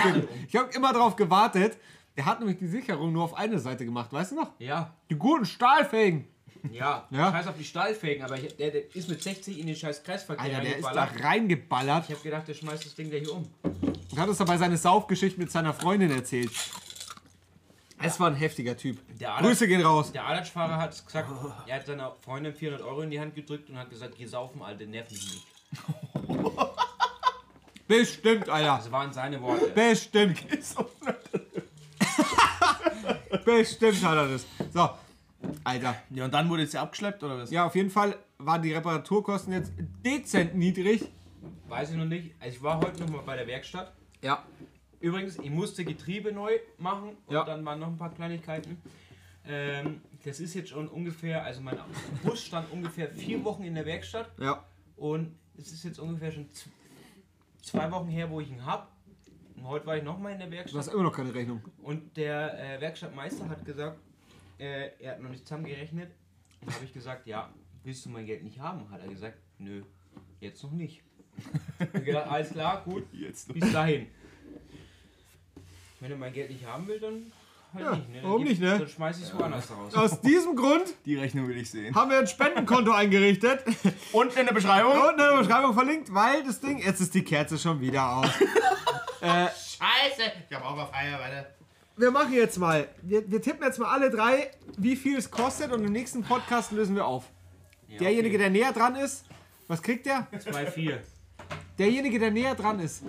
ich hab immer drauf gewartet. Der hat nämlich die Sicherung nur auf eine Seite gemacht, weißt du noch? Ja, Die guten Stahlfähigen. ja, Ja. scheiß auf die Stahlfägen, aber ich, der, der ist mit 60 in den scheiß Kreisverkehr Alter, der ist da reingeballert. reingeballert Ich habe gedacht, der schmeißt das Ding gleich um. und hat uns dabei seine Saufgeschichte mit seiner Freundin erzählt. Es war ein heftiger Typ. Der Adatsch- Grüße gehen raus. Der Adatsch-Fahrer hat gesagt, er hat seiner Freundin 400 Euro in die Hand gedrückt und hat gesagt, geh saufen, Alter, nerv mich nicht. (laughs) Bestimmt, Alter. Das waren seine Worte. Bestimmt. (laughs) Bestimmt hat er das. So, Alter. Ja, und dann wurde sie abgeschleppt, oder was? Ja, auf jeden Fall waren die Reparaturkosten jetzt dezent niedrig. Weiß ich noch nicht. Also ich war heute noch mal bei der Werkstatt. Ja. Übrigens, ich musste Getriebe neu machen und Ja. dann waren noch ein paar Kleinigkeiten. Ähm, das ist jetzt schon ungefähr, also mein Bus stand ungefähr vier Wochen in der Werkstatt Ja. und es ist jetzt ungefähr schon zwei Wochen her, wo ich ihn habe. Und heute war ich noch mal in der Du hast Werkstatt immer noch keine Rechnung. und der äh, Werkstattmeister hat gesagt, äh, er hat noch nicht zusammengerechnet. Und habe ich gesagt, ja, willst du mein Geld nicht haben? Hat er gesagt, nö, jetzt noch nicht. (laughs) Ich gedacht, alles klar, gut, Jetzt bis dahin. Wenn er mein Geld nicht haben will, dann halt Ja, nicht. Ne? Dann warum nicht, ne? Dann schmeiß ich es woanders raus. Aus diesem Grund Die Rechnung will ich sehen. haben wir ein Spendenkonto (laughs) eingerichtet Und in der Beschreibung? und in der Beschreibung verlinkt, weil das Ding, jetzt ist die Kerze schon wieder aus. (laughs) Scheiße! Ich hab auch mal Feier, warte. Wir machen jetzt mal, wir, wir tippen jetzt mal alle drei, wie viel es kostet und im nächsten Podcast lösen wir auf. Ja, Derjenige, der näher dran ist, was kriegt der? der 2,4. Derjenige, der näher dran ist.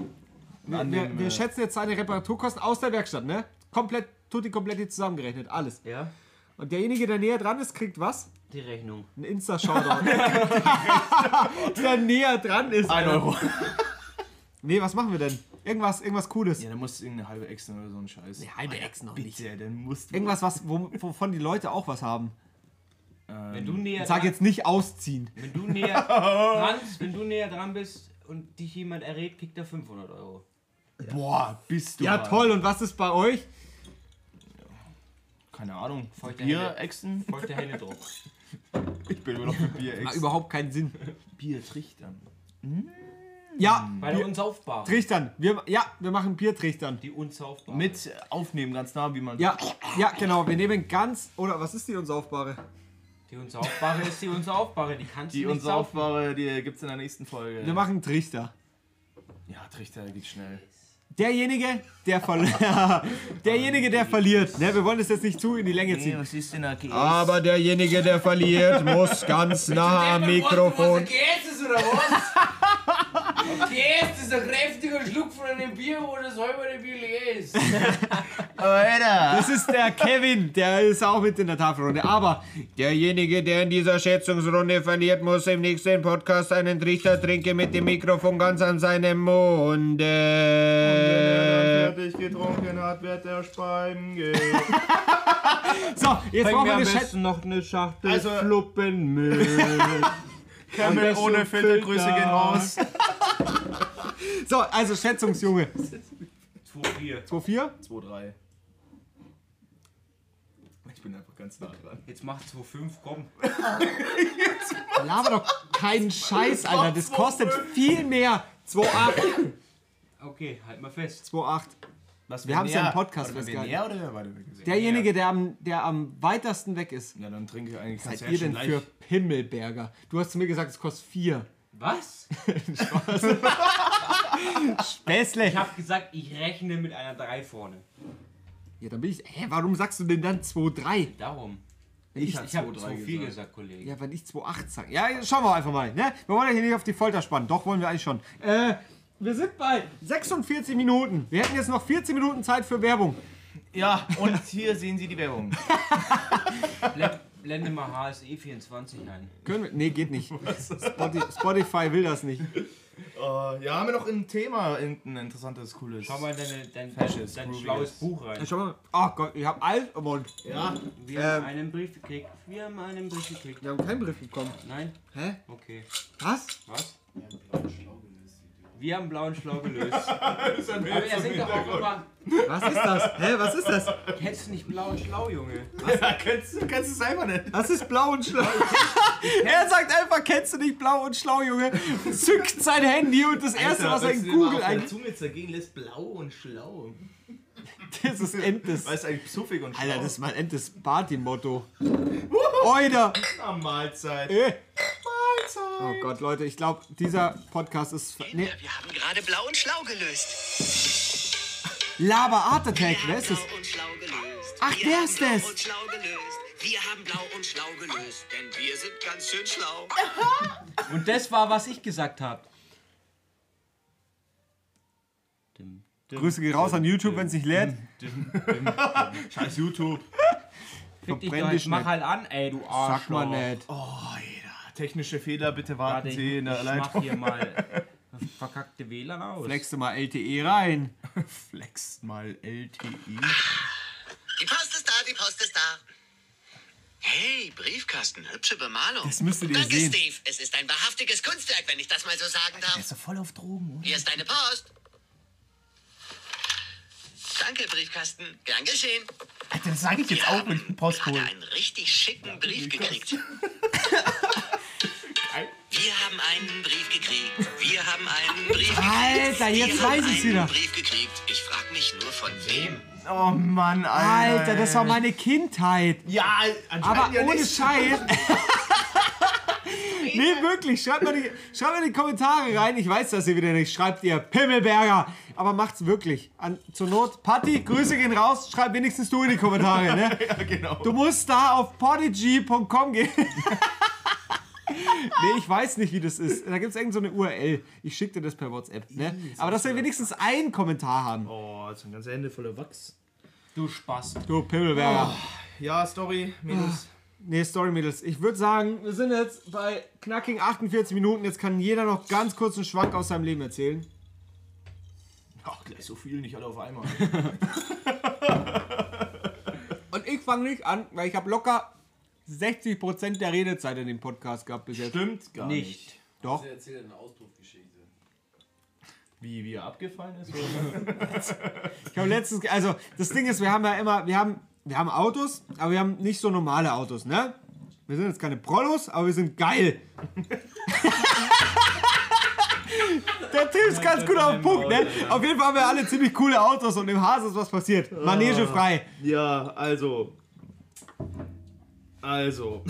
Wir, wir, wir schätzen jetzt seine Reparaturkosten aus der Werkstatt, ne? Komplett, tutti komplett zusammengerechnet, alles. Ja, Und derjenige, der näher dran ist, kriegt was? die Rechnung. Ein Insta-Shoutout. (laughs) der näher dran ist. Ein. Euro. Nee, was machen wir denn? Irgendwas, irgendwas Cooles. Ja, dann musst du irgendeine halbe Echsen oder so ein Scheiß. Nee, halbe Echsen noch nicht. Bitte, dann musst du. Irgendwas, was, wo, wovon die Leute auch was haben. Ähm, Wenn du näher Sag dran, jetzt nicht ausziehen. wenn du näher (laughs) dran, wenn du näher dran bist und dich jemand errät, kriegt er 500 Euro. Boah, bist du. Ja, mal- toll. Und was ist bei euch? Keine Ahnung. Feuchte Bier-Echsen? Folgt der Händedruck. Ich bin immer noch für Macht Bier-Echsen. überhaupt keinen Sinn. Bier-Trichtern. Ja, Bei der Unsaufbaren. Trichtern. Wir, ja, wir machen Biertrichtern. Die Unsaufbaren. Mit aufnehmen, ganz nah, wie man. Ja, ja, genau. Wir nehmen ganz. Oder was ist die unsaufbare? Die Unsaufbare ist die Unsaufbare. Die kannst Die du nicht saufen. unsaufbare, die gibt's in der nächsten Folge. Wir machen Trichter. Ja, Trichter geht schnell. Derjenige, der verliert. (laughs) derjenige, der verliert. Ne, wir wollen das jetzt nicht zu in die Länge ziehen. was ist denn da GS? Aber derjenige, der verliert, muss (laughs) ganz nah am Mikrofon. ist oder was? Jetzt ist ein kräftiger Schluck von einem Bier, wo das halbe Bier leer ist. (laughs) Alter! Das ist der Kevin, der ist auch mit in der Tafelrunde. Aber derjenige, der in dieser Schätzungsrunde verliert, muss im nächsten Podcast einen Trichter trinken mit dem Mikrofon ganz an seinem Munde. fertig getrunken hat, wird der Speiben gehen. (laughs) So, jetzt brauchen wir am eine besten noch eine Schachtel Also- Fluppenmüll. (laughs) Camel das ohne Filter, Grüße gehen raus. So, also Schätzungsjunge. 2-4. 2-4? 2-3. Ich bin einfach ganz nah dran. Jetzt macht 2-5, komm. (laughs) Laber doch keinen Scheiß, Alter. Das kostet viel mehr. 2,8. Okay, halt mal fest. 2,8. Was, Wir haben's ja im Podcast festgehalten. näher oder weiter weg ist? Derjenige, der am, der am weitesten weg ist. Ja, dann trinke ich eigentlich Was seid ihr denn für Pimmelberger? Du hast zu mir gesagt, es kostet 4. Was? (laughs) (laughs) Späßle. Ich hab gesagt, ich rechne mit einer 3 vorne. Ja, dann bin ich. Hä, warum sagst du denn dann 2,3? Darum. Ich, Ich, hab ich habe 2-3 2-4 gesagt. gesagt, Kollege. Ja, weil ich 2,8 sage. Ja, schauen wir einfach mal. Ne? Wir wollen ja hier nicht auf die Folter spannen. Doch, wollen wir eigentlich schon. Äh, wir sind bei 46 Minuten. Wir hätten jetzt noch 14 Minuten Zeit für Werbung. Ja, und hier sehen Sie die Werbung. (laughs) Blend, blende mal HSE 24 ein. Können wir? Nee, geht nicht. Spotify will das nicht. Äh, ja, haben wir noch ein Thema, irgendein interessantes, cooles. Schau mal deine, dein, Fascist, dein schlaues Buch rein. Schau mal. Oh Gott, ich hab alles im Mund. Ja, Wir Ähm. haben einen Brief gekriegt. Wir haben einen Brief gekriegt. Wir haben keinen Brief bekommen. Nein? Hä? Okay. Was? Was? Wir haben blau und schlau gelöst. (laughs) Aber er singt doch auch immer. Was ist das? Hä, was ist das? Kennst du nicht blau und schlau, Junge? (laughs) ja kennst, du kennst du selber nicht. Das ist blau und schlau. er sagt einfach, kennst du nicht blau und schlau, Junge? Zückt sein Handy und das erste, was er in Google ein. eingibt, Zunge zergehen lässt blau und schlau. das ist Entes. Weißt du eigentlich psuffig und schlau? Alter, das ist mein Entes Party-Motto. Oida! Ah, Mahlzeit. Oh Gott, Leute, ich glaube, dieser Podcast ist. Nee, Wir haben gerade blau und schlau gelöst. Lava Art Attack, wer ist gelöst. Ach, wir der haben ist blau es. und schlau gelöst. Wir haben blau und schlau gelöst, denn wir sind ganz schön schlau. (laughs) Und das war, was ich gesagt habe. Grüße gehen raus an YouTube, wenn es nicht lädt. Scheiß YouTube. Fick dich doch, mach halt an, ey, du Arsch. Sag mal nicht. Oh, Technische Fehler, bitte warten Warte, Sie in der ich mach Leitung. hier mal (laughs) verkackte WLAN aus. Flex du mal LTE rein. (laughs) Flext mal LTE. Die Post ist da, die Post ist da. Hey, Briefkasten, hübsche Bemalung. Das müsstet ihr Danke, sehen. Steve. Es ist ein wahrhaftiges Kunstwerk, wenn ich das mal so sagen darf. Ist doch voll auf Drogen, oder? Hier ist deine Post. Danke, Briefkasten. Gern geschehen. Alter, das sage ich jetzt Wir auch, wenn ich einen Post hole. einen richtig schicken Brief gekriegt. (laughs) Wir haben einen Brief gekriegt. Wir haben einen Brief gekriegt. Alter, jetzt Wir weiß ich's einen wieder. Brief gekriegt. Ich frage mich nur von wem. Oh Mann, Alter. Alter, das war meine Kindheit. Ja, anscheinend Aber ja ohne nicht. Scheiß. (laughs) nee, wirklich. Schreibt mal, die, schreibt mal in die Kommentare rein. Ich weiß, dass ihr wieder nicht schreibt, ihr Pimmelberger. Aber macht's wirklich. An, zur Not, Patti, Grüße gehen raus. Schreib wenigstens du in die Kommentare. Ne? (laughs) Ja, genau. Du musst da auf podigy.com gehen. (laughs) nee, ich weiß nicht, wie das ist. Da gibt es irgend so eine URL. Ich schicke dir das per WhatsApp. Ne? Aber dass wir wenigstens einen Kommentar haben. Oh, jetzt sind ganze Hände voller Wachs. Du Spast. Du Pimmelberger. Ja, Story, Mädels. Nee, Story Mädels. Ich würde sagen, wir sind jetzt bei knackigen 48 Minuten. Jetzt kann jeder noch ganz kurz einen Schwank aus seinem Leben erzählen. Ach, gleich so viel, nicht alle auf einmal. (laughs) Und ich fange nicht an, weil ich habe locker 60% der Redezeit in dem Podcast gehabt bis jetzt. Stimmt gar nicht. Nicht. Doch. Wie, wie er abgefallen ist? Oder? (laughs) Ich habe letztens, also das Ding ist, wir haben ja immer, wir haben, wir haben Autos, aber wir haben nicht so normale Autos, ne? Wir sind jetzt keine Prollos, aber wir sind geil. (laughs) Der Typ ist ganz gut auf den Punkt, ne? Auf jeden Fall haben wir alle ziemlich coole Autos und im Haas ist was passiert. Manege frei. ja, also. Also.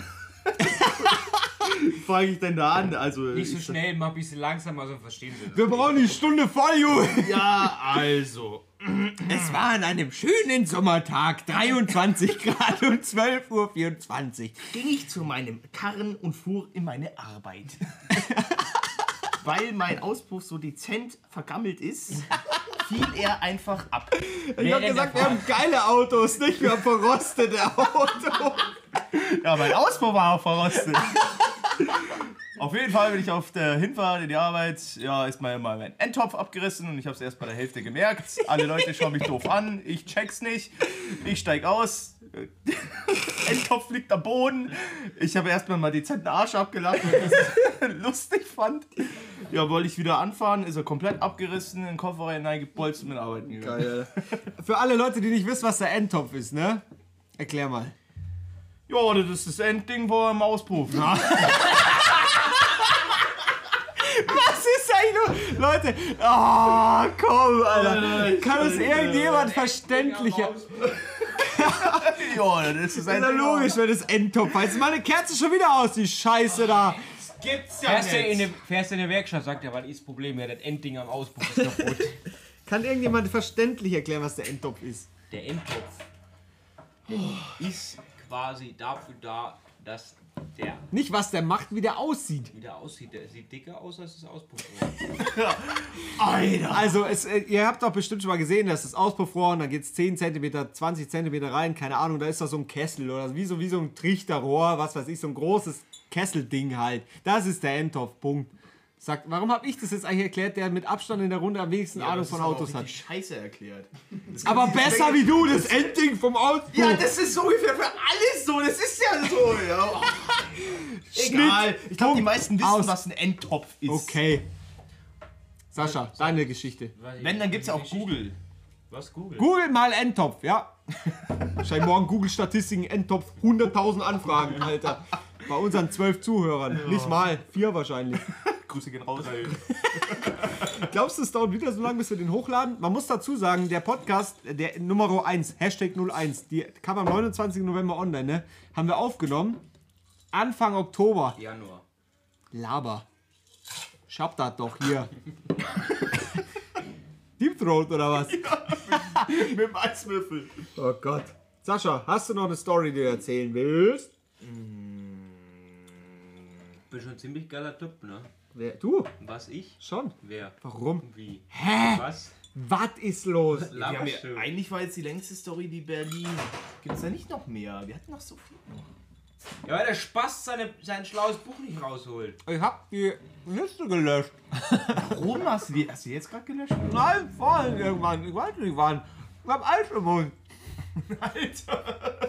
(laughs) Fange ich denn da an? Also. Nicht so schnell, mal ein bisschen langsamer, so verstehen sie das. Wir brauchen die Stunde voll, Junge. Ja, also. Es war an einem schönen Sommertag, 23 (laughs) Grad und 12.24 Uhr. Ging ich zu meinem Karren und fuhr in meine Arbeit. (laughs) weil mein Auspuff so dezent vergammelt ist, fiel er einfach ab. Ich hab gesagt, wir haben geile Autos, nicht wir haben verrostete (laughs) Autos. Ja, mein Auspuff war auch verrostet. Auf jeden Fall bin ich auf der Hinfahrt in die Arbeit, ja, ist mal mal mein Endtopf abgerissen und ich habe es erst bei der Hälfte gemerkt. Alle Leute schauen mich doof an, ich check's nicht, ich steig aus, (laughs) Endtopf liegt am Boden. Ich habe erstmal mal dezenten Arsch abgelacht, weil ich das (laughs) lustig fand. Ja, wollte ich wieder anfahren, ist er komplett abgerissen, in den Koffer hineingebolzt und mit arbeiten gegangen. Geil. (laughs) Für alle Leute, die nicht wissen, was der Endtopf ist, ne? Erklär mal. Ja, das ist das Endding vor dem Auspuff. Ne? Was ist eigentlich los? Leute, oh, komm, Alter. Kann es irgendjemand verständlicher? (laughs) ja, das ist Ist ja logisch, wenn es Endtopf heißt. Meine Kerze schon wieder aus, die Scheiße da. Gibt's ja Fährst du, in nicht. eine, fährst du in eine Werkstatt, sagt er, was ist das Problem? Ja, das Endding am Auspuff ist kaputt. (laughs) Kann irgendjemand verständlich erklären, was der Endtopf ist? Der Endtopf ist quasi dafür da, dass der Nicht, was der macht, wie der aussieht. wieder aussieht. Der sieht dicker aus als das Auspuff. (laughs) Also, es, äh, ihr habt doch bestimmt schon mal gesehen, dass das Auspuffrohr und dann geht es 10 cm, 20 cm rein, keine Ahnung, da ist doch so ein Kessel oder wie so, wie so ein Trichterrohr, was weiß ich, so ein großes Kesselding halt. Das ist der Endtopf, Punkt. Sagt, warum habe ich das jetzt eigentlich erklärt, der mit Abstand in der Runde am wenigsten Ahnung von Autos hat? Scheiße erklärt. (laughs) Aber besser wie du, das Endding vom Auspuff. Ja, das ist so ungefähr für alles so. Das ist ja so. Ja. (laughs) Egal. Ich glaube, die meisten wissen, Aus. was ein Endtopf ist. Okay. Sascha, deine Geschichte. Wenn, dann gibt's ja auch Google. Was Google? Google mal Endtopf, ja. (laughs) Wahrscheinlich morgen Google-Statistiken, Endtopf, 100.000 Anfragen, Alter. Bei unseren zwölf Zuhörern. Nicht mal, vier wahrscheinlich. Grüße gehen raus. (laughs) Glaubst du, es dauert wieder so lange, bis wir den hochladen? Man muss dazu sagen, der Podcast, der Nummer 1, Hashtag 01, die kam am 29. November online, ne? Haben wir aufgenommen. Anfang Oktober. Januar. Laber. Ich hab das doch hier. (laughs) Deep Throat oder was? Mit dem Eiswürfel. Oh Gott. Sascha, hast du noch eine Story, die du erzählen willst? Bin schon ein ziemlich geiler Typ, ne? Wer, du? Was ich? Schon. Wer? Warum? Wie? Hä? Was? Was ist los? Ja, eigentlich war jetzt die längste Story die Berlin. Gibt's da nicht noch mehr? Wir hatten noch so viel. Ja, weil der Spaß seine, sein schlaues Buch nicht rausholt. Ich hab die Liste gelöscht. Warum hast du die? Hast du jetzt gerade gelöscht? Nein, vorhin irgendwann. Ich weiß nicht wann. Ich hab Eis im Mund. (laughs)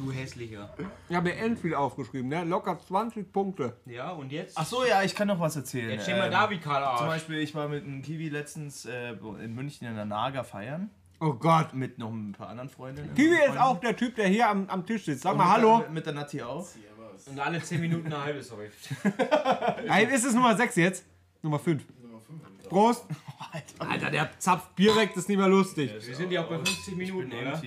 Du hässlicher. Ich habe mir Enfield aufgeschrieben, ne? Locker 20 Punkte. Ja, und jetzt? Ach so, ja, ich kann noch was erzählen. Jetzt steh mal Ähm, da wie Karl Arsch. Zum Beispiel, ich war mit einem Kiwi letztens äh, in München in der Naga feiern. Oh Gott. Mit noch ein paar anderen Freundinnen. Kiwi ist Freunden. auch der Typ, der hier am, am Tisch sitzt. Sag Und mal mit Hallo. Der, mit der Nati auch. Und alle 10 Minuten eine halbe säuft. (laughs) Ist es Nummer 6 jetzt? Nummer 5. Prost. (laughs) Alter, der zapft Bier weg, das ist nicht mehr lustig. Wir sind ja auch bei 50 Minuten, oder?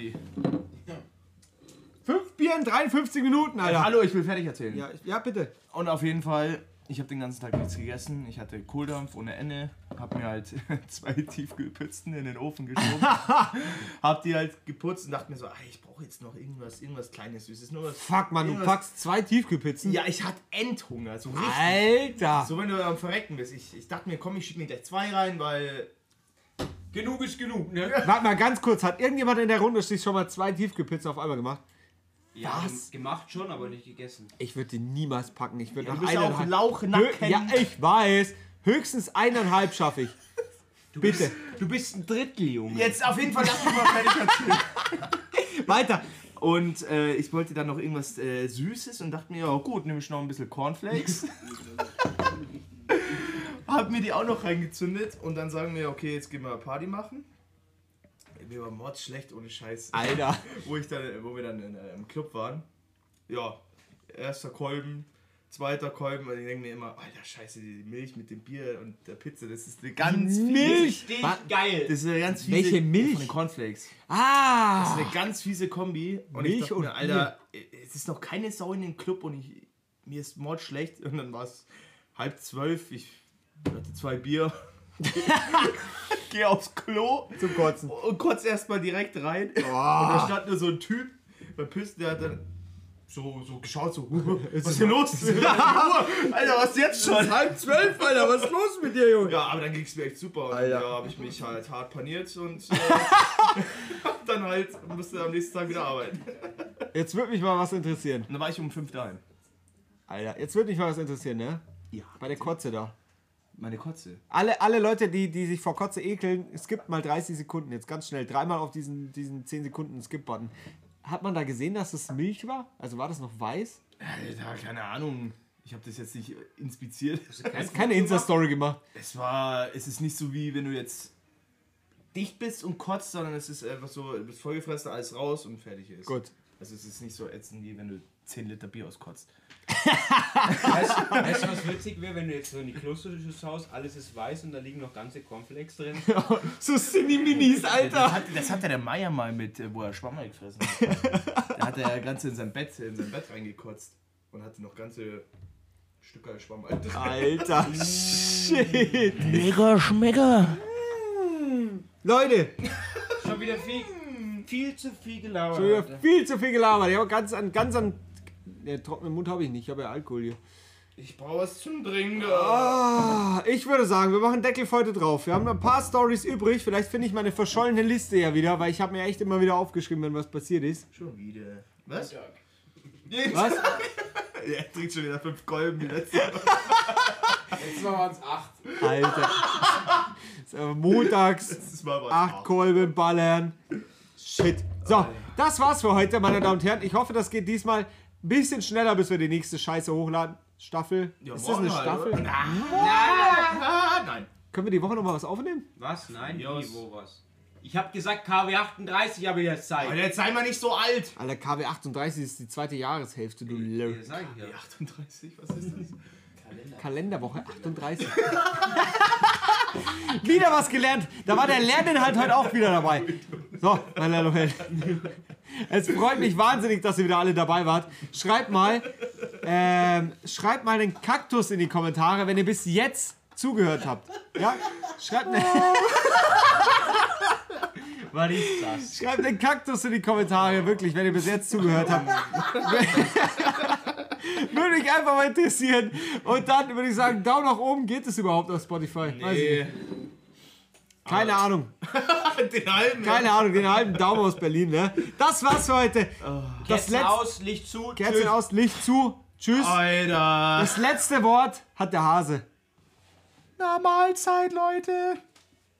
5 Bier in 53 Minuten, Alter. Hallo, ich will fertig erzählen. Ja, ja bitte. Und auf jeden Fall, ich habe den ganzen Tag nichts gegessen. Ich hatte Kohldampf ohne Ende. Hab mir halt (laughs) zwei Tiefkühlpizzen in den Ofen geschoben. (laughs) hab die halt geputzt und dachte mir so, ah, ich brauche jetzt noch irgendwas, irgendwas kleines, süßes. Nur was. Fuck, man, du packst zwei Tiefkühlpizzen. Ja, ich hatte Endhunger, so richtig. Alter. So wenn du am Verrecken bist. Ich, ich dachte mir, komm, ich schieb mir gleich zwei rein, weil. Genug ist genug, ne? Warte mal ganz kurz. Hat irgendjemand in der Runde sich schon mal zwei Tiefkühlpizzen auf einmal gemacht? Ja, Was? gemacht schon, aber nicht gegessen. Ich würde die niemals packen. Ich würde Du nach bist ja auch eineinhalb... Lauchnacken. Ja, ich weiß. Höchstens eineinhalb schaffe ich. (laughs) Bitte. Du bist ein Drittel, Junge. Jetzt auf jeden Fall lass mich mal fertig erzählen. (laughs) Weiter. Und äh, ich wollte dann noch irgendwas äh, Süßes und dachte mir, ja gut, nehme ich noch ein bisschen Cornflakes. (laughs) Hab mir die auch noch reingezündet und dann sagen wir, okay, jetzt gehen wir Party machen. Mir war Mord schlecht ohne Scheiß. Alter. (laughs) Wo, ich dann, wo wir dann in, äh, im Club waren. Ja, erster Kolben, zweiter Kolben und ich denke mir immer, alter Scheiße, die Milch mit dem Bier und der Pizza, das ist eine ganz Milch. fiese, Wa- Geil. das ist eine ganz fiese Welche Milch? Von den Cornflakes. Das Ah. ist eine ganz fiese Kombi. Und Milch ich dachte und mir, Alter, es ist noch keine Sau in den Club und ich, mir ist Mord schlecht. Und dann war es halb zwölf, ich hatte zwei Bier. (laughs) Geh aufs Klo Zum Kotzen. und kotz erstmal direkt rein. Und da stand nur so ein Typ beim Pissen, der hat dann so, so geschaut, so, (laughs) was ist hier los? (laughs) Alter, was jetzt schon? Halb zwölf, Alter, was ist los mit dir, Junge? Ja, aber dann ging es mir echt super. Und Alter. ja, habe ich mich halt hart paniert und äh, (laughs) dann halt musste am nächsten Tag wieder arbeiten. Jetzt würde mich mal was interessieren. Und dann war ich um fünf daheim. Alter, jetzt würde mich mal was interessieren, ne? Ja. Bei der Kotze da. Meine Kotze. Alle, alle Leute, die, die sich vor Kotze ekeln, es gibt mal 30 Sekunden, jetzt ganz schnell, dreimal auf diesen, diesen 10 Sekunden Skip-Button. Hat man da gesehen, dass es Milch war? Also war das noch weiß? Alter, keine Ahnung. Ich habe das jetzt nicht inspiziert. Hast keine Insta-Story gemacht. Es war, es ist nicht so wie wenn du jetzt dicht bist und kotzt, sondern es ist einfach so, du bist vollgefressen, alles raus und fertig ist. Gut. Also es ist nicht so ätzend, wie wenn du 10 Liter Bier auskotzt. Weißt du, weißt du, was witzig wäre, wenn du jetzt so in die Klostertische schaust, alles ist weiß und da liegen noch ganze Cornflakes drin? (laughs) So Cine-Minis, Das, Alter. hat, das hatte der Meier mal mit, äh, wo er Schwammerl gefressen hat. da hat er ja ganz in sein Bett, in sein Bett reingekotzt und hatte noch ganze Stücke Schwammerl drin. Alter, (laughs) shit. Mega Schmecker. Leute, Schon wieder viel, viel zu viel gelauert. schon wieder viel zu viel gelabert. Ich habe ganz an, ganz an. Ne, trockenen Mund habe ich nicht, ich habe ja Alkohol hier. Ich brauche was zum Trinken. Ah, ich würde sagen, wir machen Deckel für heute drauf. Wir haben noch ein paar Stories übrig. Vielleicht finde ich meine verschollene Liste ja wieder, weil ich habe mir echt immer wieder aufgeschrieben, wenn was passiert ist. Schon wieder. Was? Was? (laughs) Er trinkt schon wieder fünf Kolben die letzte Jetzt waren es acht. Alter. Montags Letztes Mal acht Kolben ballern. Shit. So, das war's für heute, meine Damen und Herren. Ich hoffe, das geht diesmal bisschen schneller, bis wir die nächste Scheiße hochladen. Staffel. Ja, ist das eine halt, Staffel? Ah, nein. Können wir die Woche noch mal was aufnehmen? Was? Nein, was- wo, was? Ich hab gesagt, KW 38 habe ich jetzt Zeit. Aber jetzt sei mal nicht so alt. Alter, KW 38 ist die zweite Jahreshälfte, du Ja, Lö. sag ich ja. 38, was ist das? Kalenderwoche 38. (laughs) wieder was gelernt. Da war der Lerninhalt heute auch wieder dabei. So, und Herren. Es freut mich wahnsinnig, dass ihr wieder alle dabei wart. Schreibt mal, ähm, schreibt mal den Kaktus in die Kommentare, wenn ihr bis jetzt zugehört habt. Ja? Schreibt, ne, (laughs) Was ist das? schreibt den Kaktus in die Kommentare, wirklich, wenn ihr bis jetzt zugehört habt. (laughs) Würde mich einfach mal interessieren. Und dann würde ich sagen, Daumen nach oben. Geht es überhaupt auf Spotify? Weiß Keine Ahnung. (laughs) Den halben. Keine Ahnung, den halben Daumen aus Berlin, ne? Das war's für heute. Das Kerzen letzte aus, Licht zu. Kerzen tschüss. aus, Licht zu. Tschüss. Alter. Das letzte Wort hat der Hase. Na, Mahlzeit, Leute.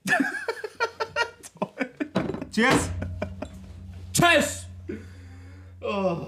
(laughs) Cheers. Tschüss! Oh.